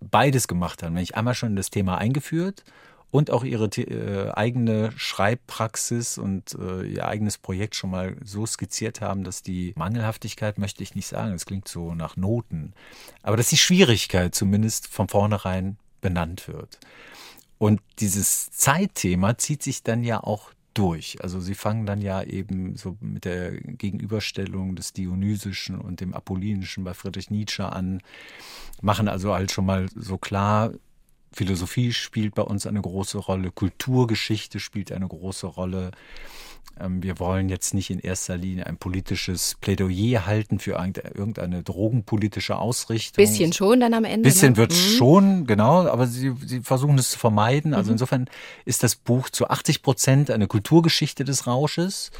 beides gemacht haben. Wenn ich einmal schon das Thema eingeführt und auch ihre äh, eigene Schreibpraxis und äh, ihr eigenes Projekt schon mal so skizziert haben, dass die Mangelhaftigkeit, möchte ich nicht sagen, es klingt so nach Noten, aber dass die Schwierigkeit zumindest von vornherein benannt wird. Und dieses Zeitthema zieht sich dann ja auch durch. Also sie fangen dann ja eben so mit der Gegenüberstellung des Dionysischen und dem Apollinischen bei Friedrich Nietzsche an, machen also halt schon mal so klar, Philosophie spielt bei uns eine große Rolle, Kulturgeschichte spielt eine große Rolle. Ähm, wir wollen jetzt nicht in erster Linie ein politisches Plädoyer halten für irgendeine drogenpolitische Ausrichtung. Bisschen schon dann am Ende. Bisschen ne? wird mhm. schon, genau, aber sie, sie versuchen es zu vermeiden. Also mhm. insofern ist das Buch zu 80 Prozent eine Kulturgeschichte des Rausches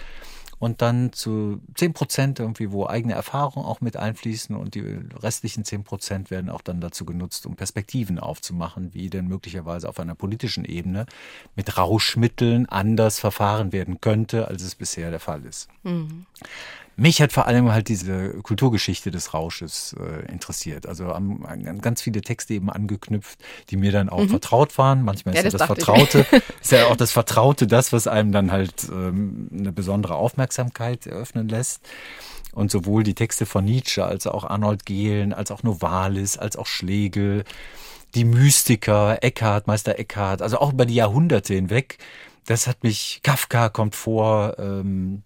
und dann zu 10 Prozent irgendwie, wo eigene Erfahrungen auch mit einfließen und die restlichen 10 Prozent werden auch dann dazu genutzt, um Perspektiven aufzumachen, wie denn möglicherweise auf einer politischen Ebene mit Rauschmitteln anders verfahren werden könnte, als es bisher der Fall ist. Mhm. Mich hat vor allem halt diese Kulturgeschichte des Rausches äh, interessiert. Also an, an, ganz viele Texte eben angeknüpft, die mir dann auch mhm. vertraut waren. Manchmal ist ja, das, das Vertraute, ist ja auch das Vertraute das, was einem dann halt ähm, eine besondere Aufmerksamkeit eröffnen lässt. Und sowohl die Texte von Nietzsche als auch Arnold Gehlen, als auch Novalis, als auch Schlegel, die Mystiker, Eckhart, Meister Eckhart, also auch über die Jahrhunderte hinweg. Das hat mich, Kafka kommt vor, ähm,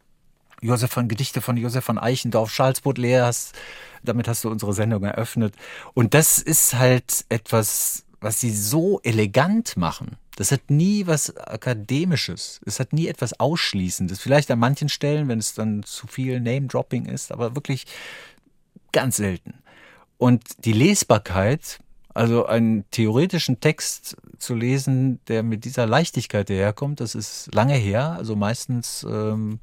Josef von Gedichte von Josef von Eichendorff, Charles Baudelaire, hast, damit hast du unsere Sendung eröffnet. Und das ist halt etwas, was sie so elegant machen. Das hat nie was Akademisches. Es hat nie etwas Ausschließendes. Vielleicht an manchen Stellen, wenn es dann zu viel Name-Dropping ist, aber wirklich ganz selten. Und die Lesbarkeit, also einen theoretischen Text zu lesen, der mit dieser Leichtigkeit daherkommt, das ist lange her. Also meistens ähm,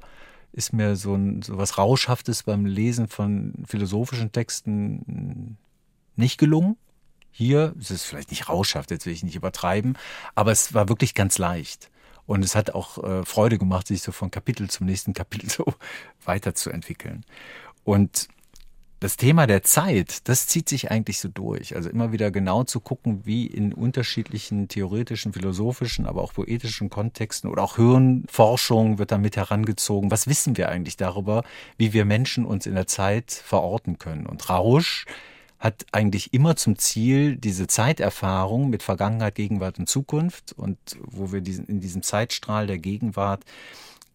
ist mir so, ein, so was Rauschhaftes beim Lesen von philosophischen Texten nicht gelungen. Hier ist es vielleicht nicht rauschhaft, jetzt will ich nicht übertreiben, aber es war wirklich ganz leicht. Und es hat auch äh, Freude gemacht, sich so von Kapitel zum nächsten Kapitel so weiterzuentwickeln. Und das Thema der Zeit, das zieht sich eigentlich so durch. Also immer wieder genau zu gucken, wie in unterschiedlichen theoretischen, philosophischen, aber auch poetischen Kontexten oder auch Hirnforschung wird damit herangezogen. Was wissen wir eigentlich darüber, wie wir Menschen uns in der Zeit verorten können? Und Rausch hat eigentlich immer zum Ziel, diese Zeiterfahrung mit Vergangenheit, Gegenwart und Zukunft und wo wir diesen, in diesem Zeitstrahl der Gegenwart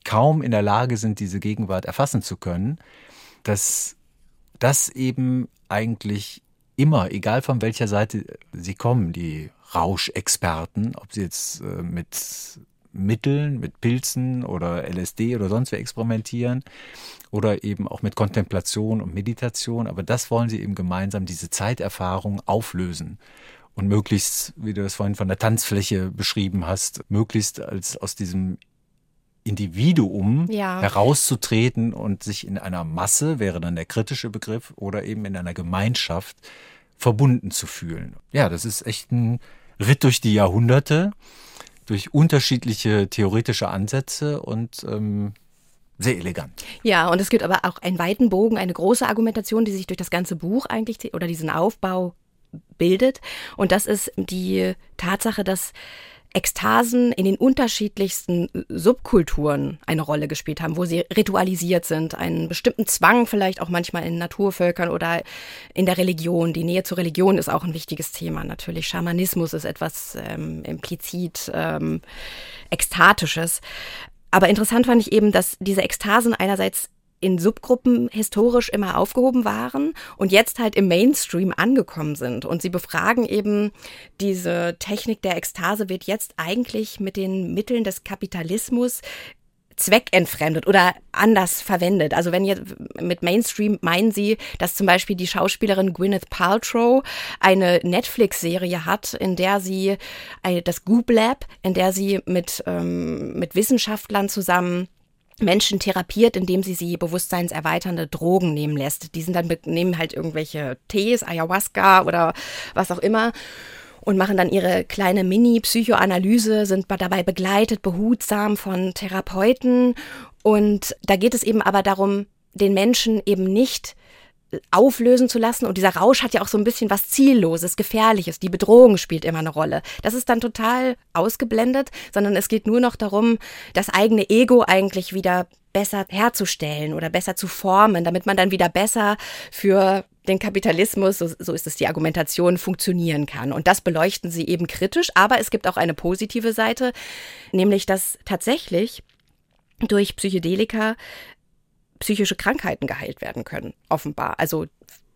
kaum in der Lage sind, diese Gegenwart erfassen zu können, das dass eben eigentlich immer, egal von welcher Seite sie kommen, die Rauschexperten, ob sie jetzt äh, mit Mitteln, mit Pilzen oder LSD oder sonst wie experimentieren oder eben auch mit Kontemplation und Meditation, aber das wollen sie eben gemeinsam, diese Zeiterfahrung auflösen und möglichst, wie du es vorhin von der Tanzfläche beschrieben hast, möglichst als aus diesem Individuum ja. herauszutreten und sich in einer Masse, wäre dann der kritische Begriff, oder eben in einer Gemeinschaft verbunden zu fühlen. Ja, das ist echt ein Ritt durch die Jahrhunderte, durch unterschiedliche theoretische Ansätze und ähm, sehr elegant. Ja, und es gibt aber auch einen weiten Bogen, eine große Argumentation, die sich durch das ganze Buch eigentlich oder diesen Aufbau bildet. Und das ist die Tatsache, dass Ekstasen in den unterschiedlichsten Subkulturen eine Rolle gespielt haben, wo sie ritualisiert sind, einen bestimmten Zwang vielleicht auch manchmal in Naturvölkern oder in der Religion. Die Nähe zur Religion ist auch ein wichtiges Thema natürlich. Schamanismus ist etwas ähm, implizit ähm, ekstatisches. Aber interessant fand ich eben, dass diese Ekstasen einerseits in Subgruppen historisch immer aufgehoben waren und jetzt halt im Mainstream angekommen sind. Und sie befragen eben, diese Technik der Ekstase wird jetzt eigentlich mit den Mitteln des Kapitalismus zweckentfremdet oder anders verwendet. Also wenn ihr mit Mainstream meinen Sie, dass zum Beispiel die Schauspielerin Gwyneth Paltrow eine Netflix-Serie hat, in der sie das Goop Lab, in der sie mit, ähm, mit Wissenschaftlern zusammen Menschen therapiert, indem sie sie bewusstseinserweiternde Drogen nehmen lässt. Die sind dann nehmen halt irgendwelche Tees, Ayahuasca oder was auch immer und machen dann ihre kleine Mini-Psychoanalyse, sind dabei begleitet, behutsam von Therapeuten. Und da geht es eben aber darum, den Menschen eben nicht auflösen zu lassen. Und dieser Rausch hat ja auch so ein bisschen was Zielloses, Gefährliches. Die Bedrohung spielt immer eine Rolle. Das ist dann total ausgeblendet, sondern es geht nur noch darum, das eigene Ego eigentlich wieder besser herzustellen oder besser zu formen, damit man dann wieder besser für den Kapitalismus, so, so ist es die Argumentation, funktionieren kann. Und das beleuchten sie eben kritisch, aber es gibt auch eine positive Seite, nämlich dass tatsächlich durch Psychedelika psychische Krankheiten geheilt werden können, offenbar. Also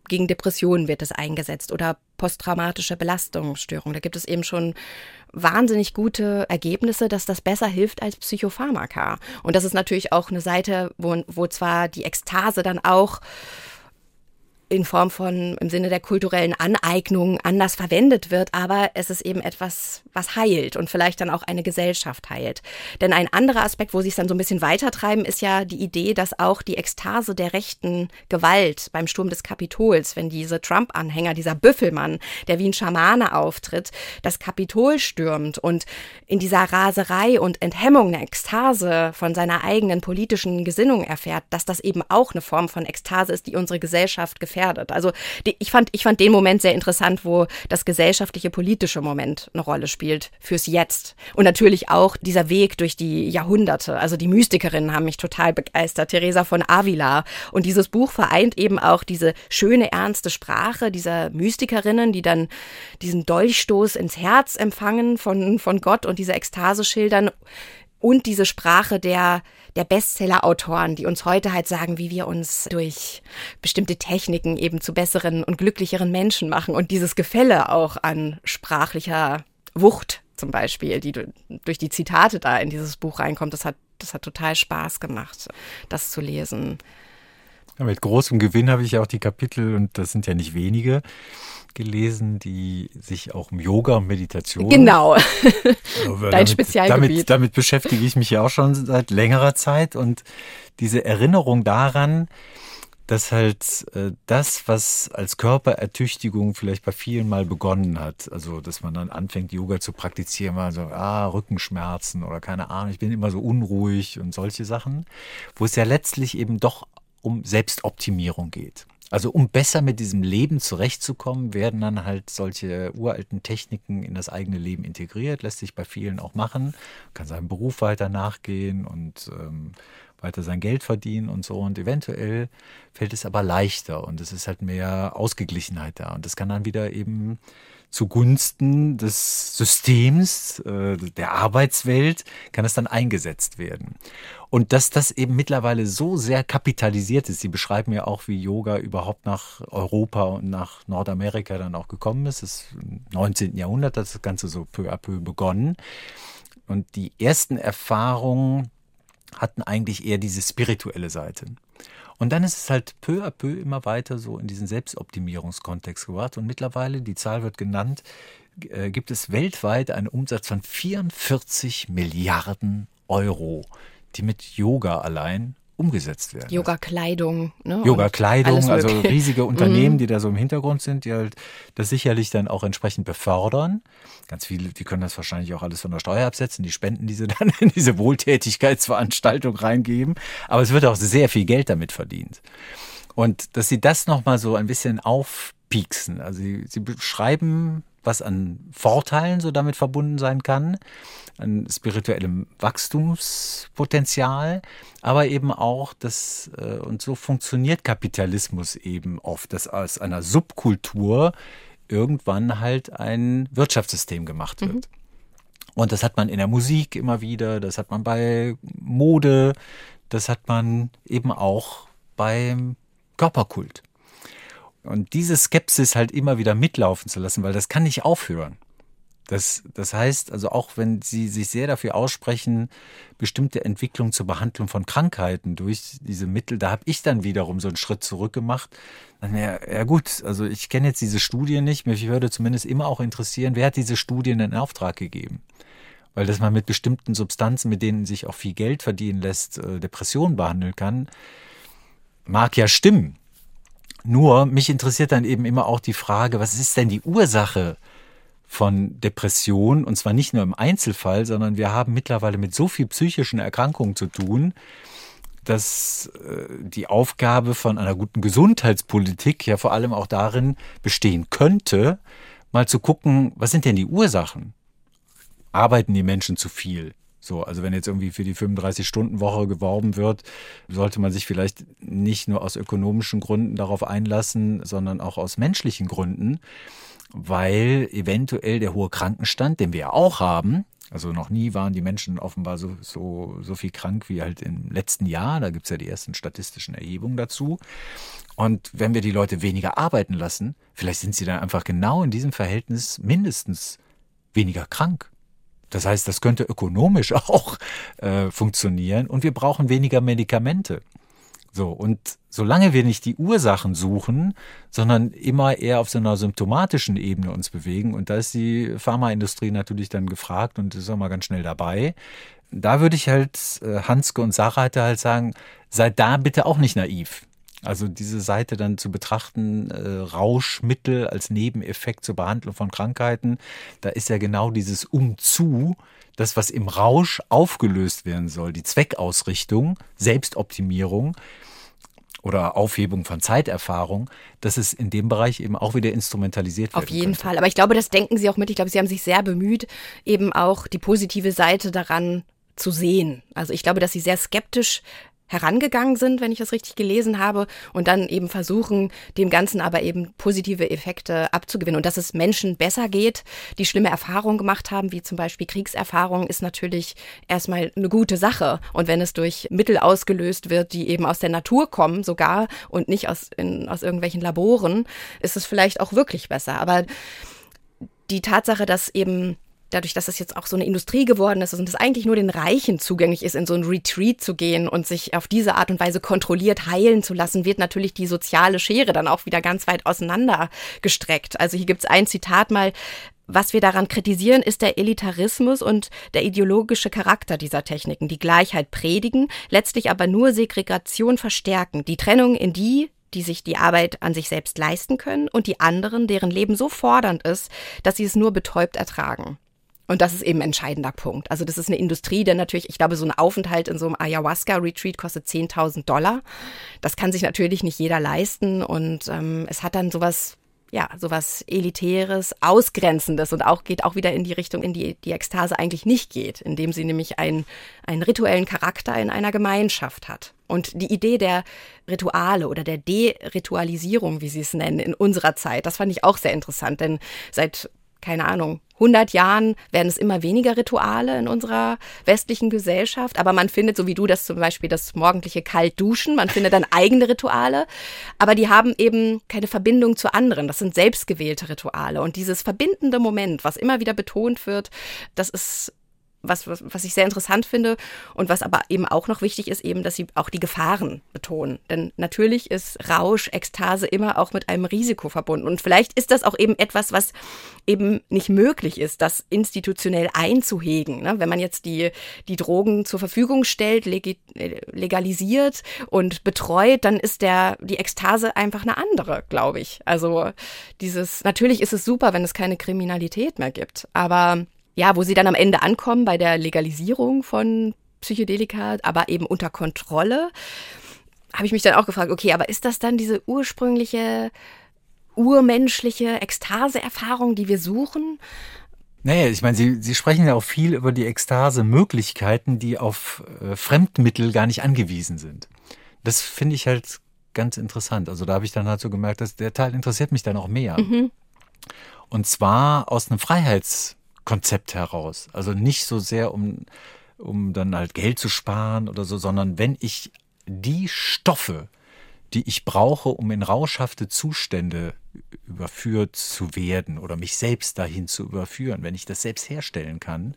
gegen Depressionen wird es eingesetzt oder posttraumatische Belastungsstörungen. Da gibt es eben schon wahnsinnig gute Ergebnisse, dass das besser hilft als Psychopharmaka. Und das ist natürlich auch eine Seite, wo, wo zwar die Ekstase dann auch in Form von, im Sinne der kulturellen Aneignung anders verwendet wird, aber es ist eben etwas, was heilt und vielleicht dann auch eine Gesellschaft heilt. Denn ein anderer Aspekt, wo sie es dann so ein bisschen weitertreiben, ist ja die Idee, dass auch die Ekstase der rechten Gewalt beim Sturm des Kapitols, wenn diese Trump-Anhänger, dieser Büffelmann, der wie ein Schamane auftritt, das Kapitol stürmt und in dieser Raserei und Enthemmung eine Ekstase von seiner eigenen politischen Gesinnung erfährt, dass das eben auch eine Form von Ekstase ist, die unsere Gesellschaft gefährdet gefährdet. Also die, ich fand, ich fand den Moment sehr interessant, wo das gesellschaftliche politische Moment eine Rolle spielt fürs Jetzt. Und natürlich auch dieser Weg durch die Jahrhunderte. Also die Mystikerinnen haben mich total begeistert. Theresa von Avila. Und dieses Buch vereint eben auch diese schöne, ernste Sprache dieser Mystikerinnen, die dann diesen Dolchstoß ins Herz empfangen von, von Gott und diese Ekstase schildern und diese Sprache der, der Bestseller-Autoren, die uns heute halt sagen, wie wir uns durch bestimmte Techniken eben zu besseren und glücklicheren Menschen machen und dieses Gefälle auch an sprachlicher Wucht zum Beispiel, die durch die Zitate da in dieses Buch reinkommt, das hat, das hat total Spaß gemacht, das zu lesen. Mit großem Gewinn habe ich ja auch die Kapitel, und das sind ja nicht wenige, gelesen, die sich auch um Yoga und Meditation. Genau. Dein damit, Spezialgebiet. Damit, damit beschäftige ich mich ja auch schon seit längerer Zeit und diese Erinnerung daran, dass halt äh, das, was als Körperertüchtigung vielleicht bei vielen mal begonnen hat, also dass man dann anfängt, Yoga zu praktizieren, mal so, ah, Rückenschmerzen oder keine Ahnung, ich bin immer so unruhig und solche Sachen, wo es ja letztlich eben doch um Selbstoptimierung geht. Also um besser mit diesem Leben zurechtzukommen, werden dann halt solche uralten Techniken in das eigene Leben integriert. Lässt sich bei vielen auch machen. Kann seinem Beruf weiter nachgehen und ähm, weiter sein Geld verdienen und so. Und eventuell fällt es aber leichter und es ist halt mehr Ausgeglichenheit da. Und das kann dann wieder eben zugunsten des Systems, äh, der Arbeitswelt, kann es dann eingesetzt werden. Und dass das eben mittlerweile so sehr kapitalisiert ist, Sie beschreiben ja auch, wie Yoga überhaupt nach Europa und nach Nordamerika dann auch gekommen ist. Das ist im 19. Jahrhundert hat das Ganze so peu à peu begonnen. Und die ersten Erfahrungen hatten eigentlich eher diese spirituelle Seite. Und dann ist es halt peu à peu immer weiter so in diesen Selbstoptimierungskontext gebracht. Und mittlerweile, die Zahl wird genannt, äh, gibt es weltweit einen Umsatz von 44 Milliarden Euro, die mit Yoga allein umgesetzt werden. Yoga-Kleidung. Ne? Yoga-Kleidung, also riesige Unternehmen, mhm. die da so im Hintergrund sind, die halt das sicherlich dann auch entsprechend befördern. Ganz viele, die können das wahrscheinlich auch alles von der Steuer absetzen, die Spenden, die sie dann in diese Wohltätigkeitsveranstaltung reingeben. Aber es wird auch sehr viel Geld damit verdient. Und dass sie das nochmal so ein bisschen aufpieksen. Also sie, sie beschreiben was an Vorteilen so damit verbunden sein kann, an spirituellem Wachstumspotenzial, aber eben auch das, äh, und so funktioniert Kapitalismus eben oft, dass aus einer Subkultur irgendwann halt ein Wirtschaftssystem gemacht wird. Und das hat man in der Musik immer wieder, das hat man bei Mode, das hat man eben auch beim Körperkult. Und diese Skepsis halt immer wieder mitlaufen zu lassen, weil das kann nicht aufhören. Das, das heißt, also auch wenn Sie sich sehr dafür aussprechen, bestimmte Entwicklungen zur Behandlung von Krankheiten durch diese Mittel, da habe ich dann wiederum so einen Schritt zurück gemacht. Dann, ja, ja gut, also ich kenne jetzt diese Studien nicht, mich würde zumindest immer auch interessieren, wer hat diese Studien in Auftrag gegeben? Weil dass man mit bestimmten Substanzen, mit denen sich auch viel Geld verdienen lässt, äh, Depressionen behandeln kann, mag ja stimmen. Nur mich interessiert dann eben immer auch die Frage, was ist denn die Ursache von Depression? Und zwar nicht nur im Einzelfall, sondern wir haben mittlerweile mit so viel psychischen Erkrankungen zu tun, dass äh, die Aufgabe von einer guten Gesundheitspolitik ja vor allem auch darin bestehen könnte, mal zu gucken, was sind denn die Ursachen? Arbeiten die Menschen zu viel? So, also wenn jetzt irgendwie für die 35-Stunden-Woche geworben wird, sollte man sich vielleicht nicht nur aus ökonomischen Gründen darauf einlassen, sondern auch aus menschlichen Gründen, weil eventuell der hohe Krankenstand, den wir ja auch haben, also noch nie waren die Menschen offenbar so, so, so viel krank wie halt im letzten Jahr, da gibt's ja die ersten statistischen Erhebungen dazu. Und wenn wir die Leute weniger arbeiten lassen, vielleicht sind sie dann einfach genau in diesem Verhältnis mindestens weniger krank. Das heißt, das könnte ökonomisch auch äh, funktionieren und wir brauchen weniger Medikamente. So, und solange wir nicht die Ursachen suchen, sondern immer eher auf so einer symptomatischen Ebene uns bewegen, und da ist die Pharmaindustrie natürlich dann gefragt und ist auch mal ganz schnell dabei, da würde ich halt äh, Hanske und Sarreiter halt sagen, seid da bitte auch nicht naiv. Also diese Seite dann zu betrachten, äh, Rauschmittel als Nebeneffekt zur Behandlung von Krankheiten, da ist ja genau dieses Umzu, das, was im Rausch aufgelöst werden soll, die Zweckausrichtung, Selbstoptimierung oder Aufhebung von Zeiterfahrung, dass es in dem Bereich eben auch wieder instrumentalisiert wird. Auf jeden Fall. Aber ich glaube, das denken Sie auch mit. Ich glaube, Sie haben sich sehr bemüht, eben auch die positive Seite daran zu sehen. Also ich glaube, dass Sie sehr skeptisch herangegangen sind, wenn ich das richtig gelesen habe, und dann eben versuchen, dem Ganzen aber eben positive Effekte abzugewinnen. Und dass es Menschen besser geht, die schlimme Erfahrungen gemacht haben, wie zum Beispiel Kriegserfahrungen, ist natürlich erstmal eine gute Sache. Und wenn es durch Mittel ausgelöst wird, die eben aus der Natur kommen sogar und nicht aus, in, aus irgendwelchen Laboren, ist es vielleicht auch wirklich besser. Aber die Tatsache, dass eben dadurch, dass es jetzt auch so eine Industrie geworden ist und es eigentlich nur den Reichen zugänglich ist, in so ein Retreat zu gehen und sich auf diese Art und Weise kontrolliert heilen zu lassen, wird natürlich die soziale Schere dann auch wieder ganz weit auseinander gestreckt. Also hier gibt es ein Zitat mal, was wir daran kritisieren, ist der Elitarismus und der ideologische Charakter dieser Techniken, die Gleichheit predigen, letztlich aber nur Segregation verstärken, die Trennung in die, die sich die Arbeit an sich selbst leisten können, und die anderen, deren Leben so fordernd ist, dass sie es nur betäubt ertragen. Und das ist eben ein entscheidender Punkt. Also das ist eine Industrie, denn natürlich, ich glaube, so ein Aufenthalt in so einem Ayahuasca-Retreat kostet 10.000 Dollar. Das kann sich natürlich nicht jeder leisten und ähm, es hat dann sowas ja, sowas Elitäres, Ausgrenzendes und auch geht auch wieder in die Richtung, in die die Ekstase eigentlich nicht geht, indem sie nämlich einen, einen rituellen Charakter in einer Gemeinschaft hat. Und die Idee der Rituale oder der Deritualisierung, wie sie es nennen, in unserer Zeit, das fand ich auch sehr interessant, denn seit keine Ahnung, 100 Jahren werden es immer weniger Rituale in unserer westlichen Gesellschaft, aber man findet, so wie du das zum Beispiel, das morgendliche Kaltduschen, man findet dann eigene Rituale, aber die haben eben keine Verbindung zu anderen. Das sind selbstgewählte Rituale. Und dieses verbindende Moment, was immer wieder betont wird, das ist was, was, was ich sehr interessant finde und was aber eben auch noch wichtig ist, eben, dass sie auch die Gefahren betonen. Denn natürlich ist Rausch, Ekstase immer auch mit einem Risiko verbunden. Und vielleicht ist das auch eben etwas, was eben nicht möglich ist, das institutionell einzuhegen. Ne? Wenn man jetzt die, die Drogen zur Verfügung stellt, legalisiert und betreut, dann ist der, die Ekstase einfach eine andere, glaube ich. Also dieses, natürlich ist es super, wenn es keine Kriminalität mehr gibt, aber ja, wo sie dann am Ende ankommen bei der Legalisierung von Psychedelika, aber eben unter Kontrolle, habe ich mich dann auch gefragt, okay, aber ist das dann diese ursprüngliche urmenschliche Ekstaseerfahrung, die wir suchen? Naja, ich meine, Sie, Sie sprechen ja auch viel über die Ekstase-Möglichkeiten, die auf äh, Fremdmittel gar nicht angewiesen sind. Das finde ich halt ganz interessant. Also da habe ich dann halt so gemerkt, dass der Teil interessiert mich dann auch mehr. Und zwar aus einem Freiheitskonzept heraus. Also nicht so sehr, um, um dann halt Geld zu sparen oder so, sondern wenn ich die Stoffe, die ich brauche, um in rauschhafte Zustände überführt zu werden oder mich selbst dahin zu überführen, wenn ich das selbst herstellen kann,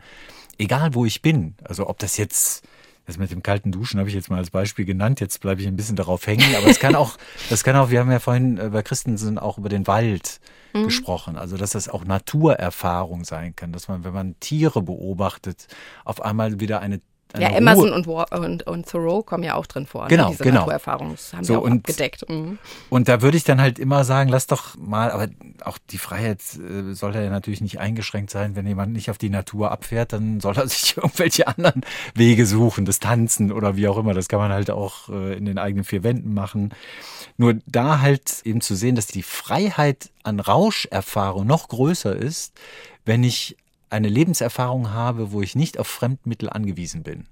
egal wo ich bin, also ob das jetzt das mit dem kalten Duschen habe ich jetzt mal als Beispiel genannt. Jetzt bleibe ich ein bisschen darauf hängen. Aber es kann auch, das kann auch, wir haben ja vorhin äh, bei Christensen auch über den Wald gesprochen. Also, dass das auch Naturerfahrung sein kann. Dass man, wenn man Tiere beobachtet, auf einmal wieder eine Ja, Ruhe- Emerson und, und, und Thoreau kommen ja auch drin vor. Genau, ne? Diese genau. Naturerfahrung, haben So, wir auch und- abgedeckt. Mhm. Und da würde ich dann halt immer sagen, lass doch mal, aber auch die Freiheit äh, soll ja natürlich nicht eingeschränkt sein. Wenn jemand nicht auf die Natur abfährt, dann soll er sich irgendwelche anderen Wege suchen, das Tanzen oder wie auch immer. Das kann man halt auch äh, in den eigenen vier Wänden machen. Nur da halt eben zu sehen, dass die Freiheit an Rauscherfahrung noch größer ist, wenn ich eine Lebenserfahrung habe, wo ich nicht auf Fremdmittel angewiesen bin.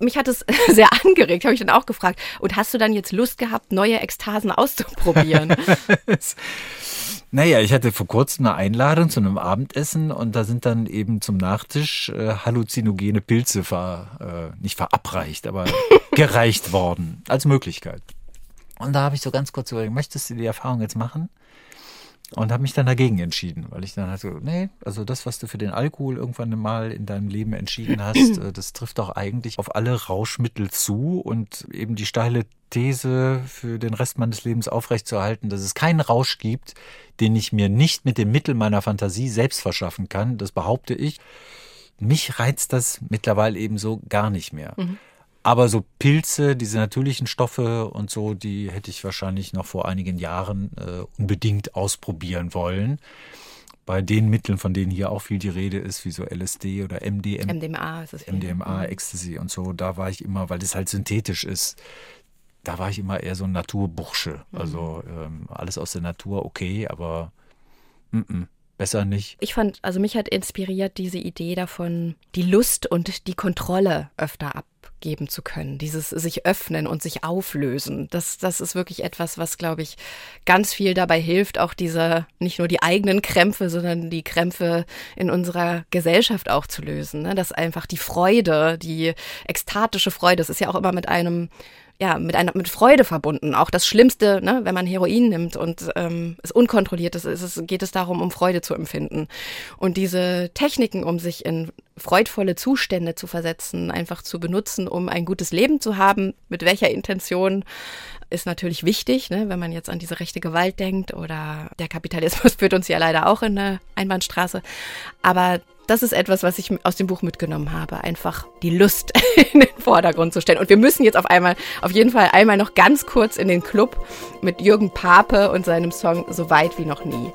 Mich hat es sehr angeregt, habe ich dann auch gefragt. Und hast du dann jetzt Lust gehabt, neue Ekstasen auszuprobieren? Naja, ich hatte vor kurzem eine Einladung zu einem Abendessen und da sind dann eben zum Nachtisch äh, halluzinogene Pilze ver, äh, nicht verabreicht, aber gereicht worden als Möglichkeit. Und da habe ich so ganz kurz überlegt, möchtest du die Erfahrung jetzt machen? Und habe mich dann dagegen entschieden, weil ich dann halt so, nee, also das, was du für den Alkohol irgendwann mal in deinem Leben entschieden hast, äh, das trifft doch eigentlich auf alle Rauschmittel zu und eben die steile These für den Rest meines Lebens aufrechtzuerhalten, dass es keinen Rausch gibt, den ich mir nicht mit dem Mittel meiner Fantasie selbst verschaffen kann, das behaupte ich. Mich reizt das mittlerweile eben so gar nicht mehr. Aber so Pilze, diese natürlichen Stoffe und so, die hätte ich wahrscheinlich noch vor einigen Jahren äh, unbedingt ausprobieren wollen. Bei den Mitteln, von denen hier auch viel die Rede ist, wie so LSD oder MDM, MDMA ist es. MDMA, Ecstasy und so, da war ich immer, weil das halt synthetisch ist, da war ich immer eher so ein Naturbursche. Also ähm, alles aus der Natur okay, aber mm -mm, besser nicht. Ich fand, also mich hat inspiriert diese Idee davon, die Lust und die Kontrolle öfter abgeben zu können. Dieses sich öffnen und sich auflösen. Das, das ist wirklich etwas, was, glaube ich, ganz viel dabei hilft, auch diese, nicht nur die eigenen Krämpfe, sondern die Krämpfe in unserer Gesellschaft auch zu lösen. Ne? Dass einfach die Freude, die ekstatische Freude, das ist ja auch immer mit einem ja, mit einer mit Freude verbunden. Auch das Schlimmste, ne, wenn man Heroin nimmt und ähm, es unkontrolliert ist, ist es, geht es darum, um Freude zu empfinden. Und diese Techniken, um sich in freudvolle Zustände zu versetzen, einfach zu benutzen, um ein gutes Leben zu haben, mit welcher Intention, ist natürlich wichtig, ne, wenn man jetzt an diese rechte Gewalt denkt oder der Kapitalismus führt uns ja leider auch in eine Einbahnstraße. Aber das ist etwas, was ich aus dem Buch mitgenommen habe, einfach die Lust in den Vordergrund zu stellen. Und wir müssen jetzt auf einmal, auf jeden Fall einmal noch ganz kurz in den Club mit Jürgen Pape und seinem Song So weit wie noch nie.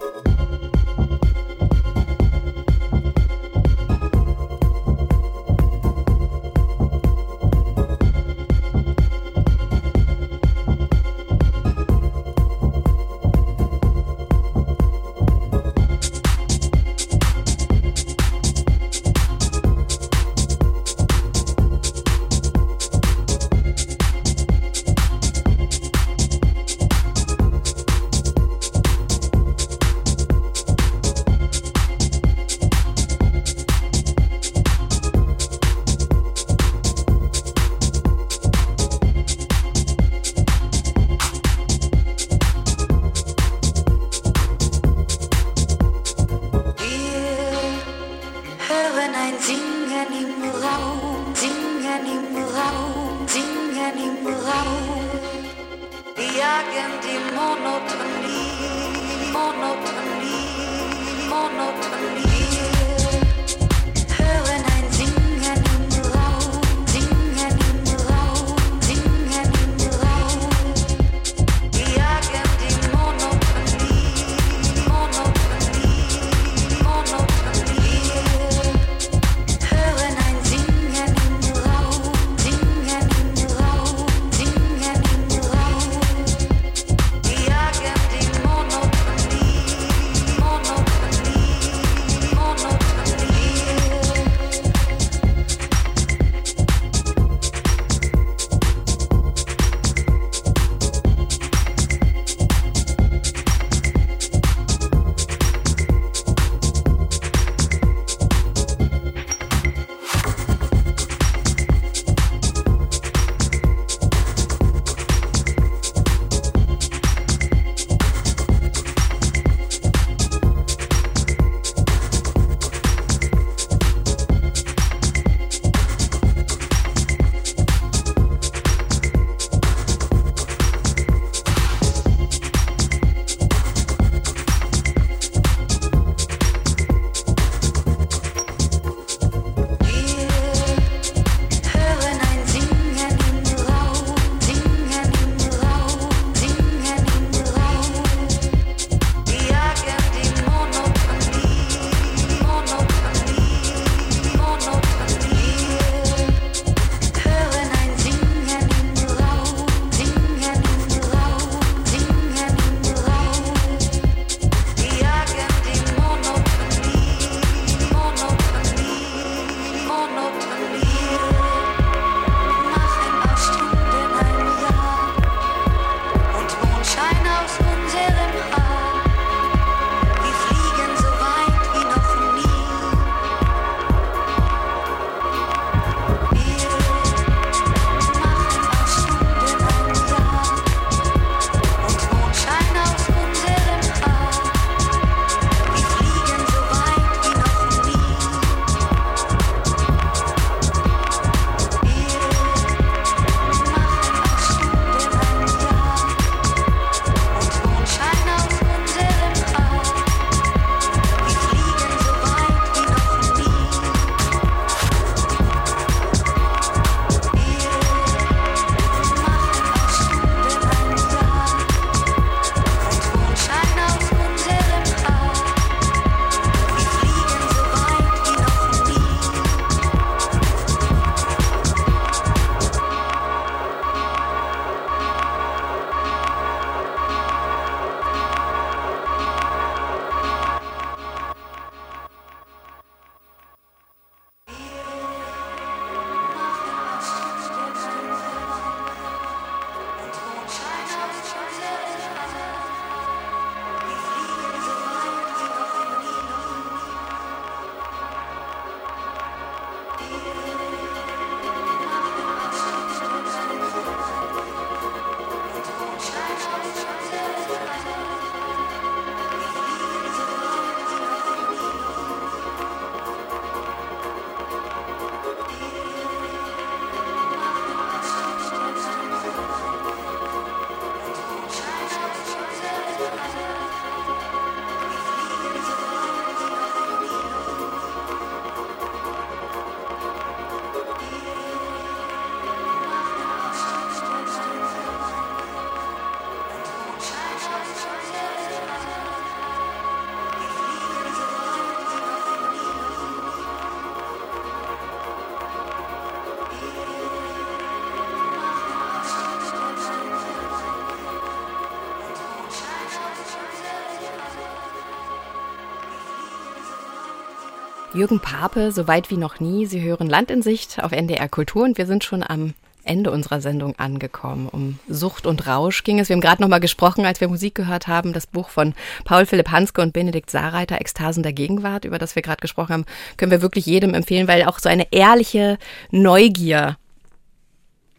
Jürgen Pape, so weit wie noch nie. Sie hören Land in Sicht auf NDR Kultur und wir sind schon am Ende unserer Sendung angekommen. Um Sucht und Rausch ging es. Wir haben gerade noch mal gesprochen, als wir Musik gehört haben, das Buch von Paul Philipp Hanske und Benedikt Saarreiter, Ekstasen der Gegenwart, über das wir gerade gesprochen haben, können wir wirklich jedem empfehlen, weil auch so eine ehrliche Neugier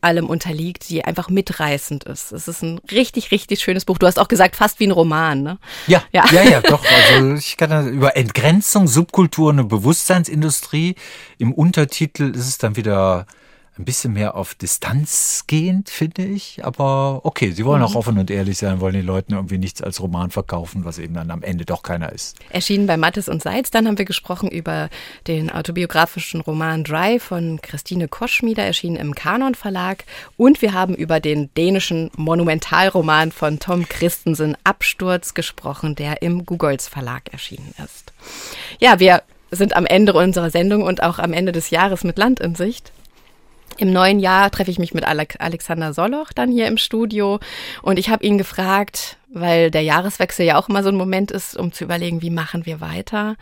allem unterliegt, die einfach mitreißend ist. Es ist ein richtig, richtig schönes Buch. Du hast auch gesagt, fast wie ein Roman, ne? Ja, ja, ja, ja doch. Also ich kann da über Entgrenzung, Subkulturen und Bewusstseinsindustrie. Im Untertitel ist es dann wieder ein bisschen mehr auf Distanz gehend, finde ich. Aber okay, sie wollen auch Mhm. offen und ehrlich sein, wollen den Leuten irgendwie nichts als Roman verkaufen, was eben dann am Ende doch keiner ist. Erschienen bei Mattes und Seitz. Dann haben wir gesprochen über den autobiografischen Roman Dry von Christine Koschmieder, erschienen im Kanon Verlag. Und wir haben über den dänischen Monumentalroman von Tom Christensen Absturz gesprochen, der im Googles Verlag erschienen ist. Ja, wir sind am Ende unserer Sendung und auch am Ende des Jahres mit Land in Sicht. Im neuen Jahr treffe ich mich mit Alex Alexander Soloch dann hier im Studio und ich habe ihn gefragt, weil der Jahreswechsel ja auch immer so ein Moment ist, um zu überlegen, wie machen wir weiter.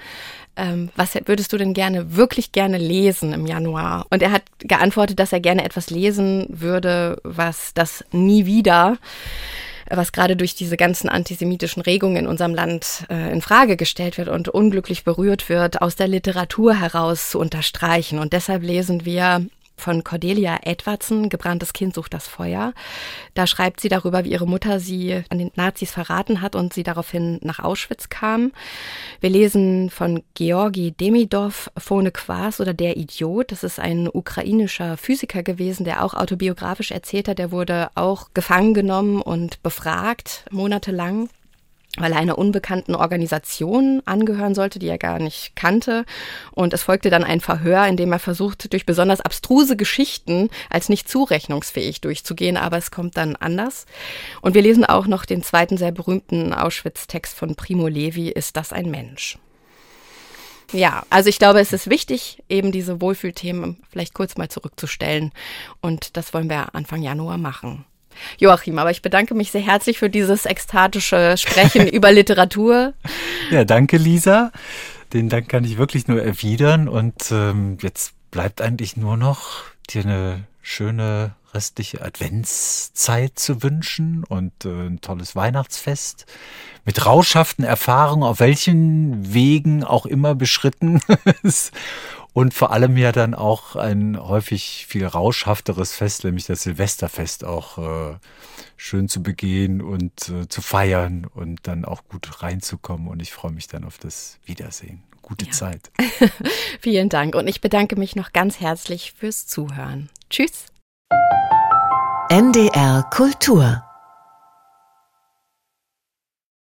Ähm, was würdest du denn gerne, wirklich gerne lesen im Januar? Und er hat geantwortet, dass er gerne etwas lesen würde, was das nie wieder was gerade durch diese ganzen antisemitischen Regungen in unserem Land äh, in Frage gestellt wird und unglücklich berührt wird, aus der Literatur heraus zu unterstreichen. Und deshalb lesen wir von Cordelia Edwardson, Gebranntes Kind sucht das Feuer. Da schreibt sie darüber, wie ihre Mutter sie an den Nazis verraten hat und sie daraufhin nach Auschwitz kam. Wir lesen von Georgi Demidov, Phone Quas oder Der Idiot. Das ist ein ukrainischer Physiker gewesen, der auch autobiografisch erzählt hat. Der wurde auch gefangen genommen und befragt, monatelang weil er einer unbekannten Organisation angehören sollte, die er gar nicht kannte. Und es folgte dann ein Verhör, in dem er versucht, durch besonders abstruse Geschichten als nicht zurechnungsfähig durchzugehen, aber es kommt dann anders. Und wir lesen auch noch den zweiten sehr berühmten Auschwitz-Text von Primo Levi, Ist das ein Mensch? Ja, also ich glaube, es ist wichtig, eben diese Wohlfühlthemen vielleicht kurz mal zurückzustellen. Und das wollen wir Anfang Januar machen. Joachim, aber ich bedanke mich sehr herzlich für dieses ekstatische Sprechen über Literatur. Ja, danke, Lisa. Den Dank kann ich wirklich nur erwidern. Und ähm, jetzt bleibt eigentlich nur noch dir eine schöne restliche Adventszeit zu wünschen und äh, ein tolles Weihnachtsfest mit rauschhaften Erfahrungen, auf welchen Wegen auch immer beschritten. Und vor allem ja dann auch ein häufig viel rauschhafteres Fest, nämlich das Silvesterfest auch äh, schön zu begehen und äh, zu feiern und dann auch gut reinzukommen. Und ich freue mich dann auf das Wiedersehen. Gute Ja. Zeit. Vielen Dank und ich bedanke mich noch ganz herzlich fürs Zuhören. Tschüss. NDR Kultur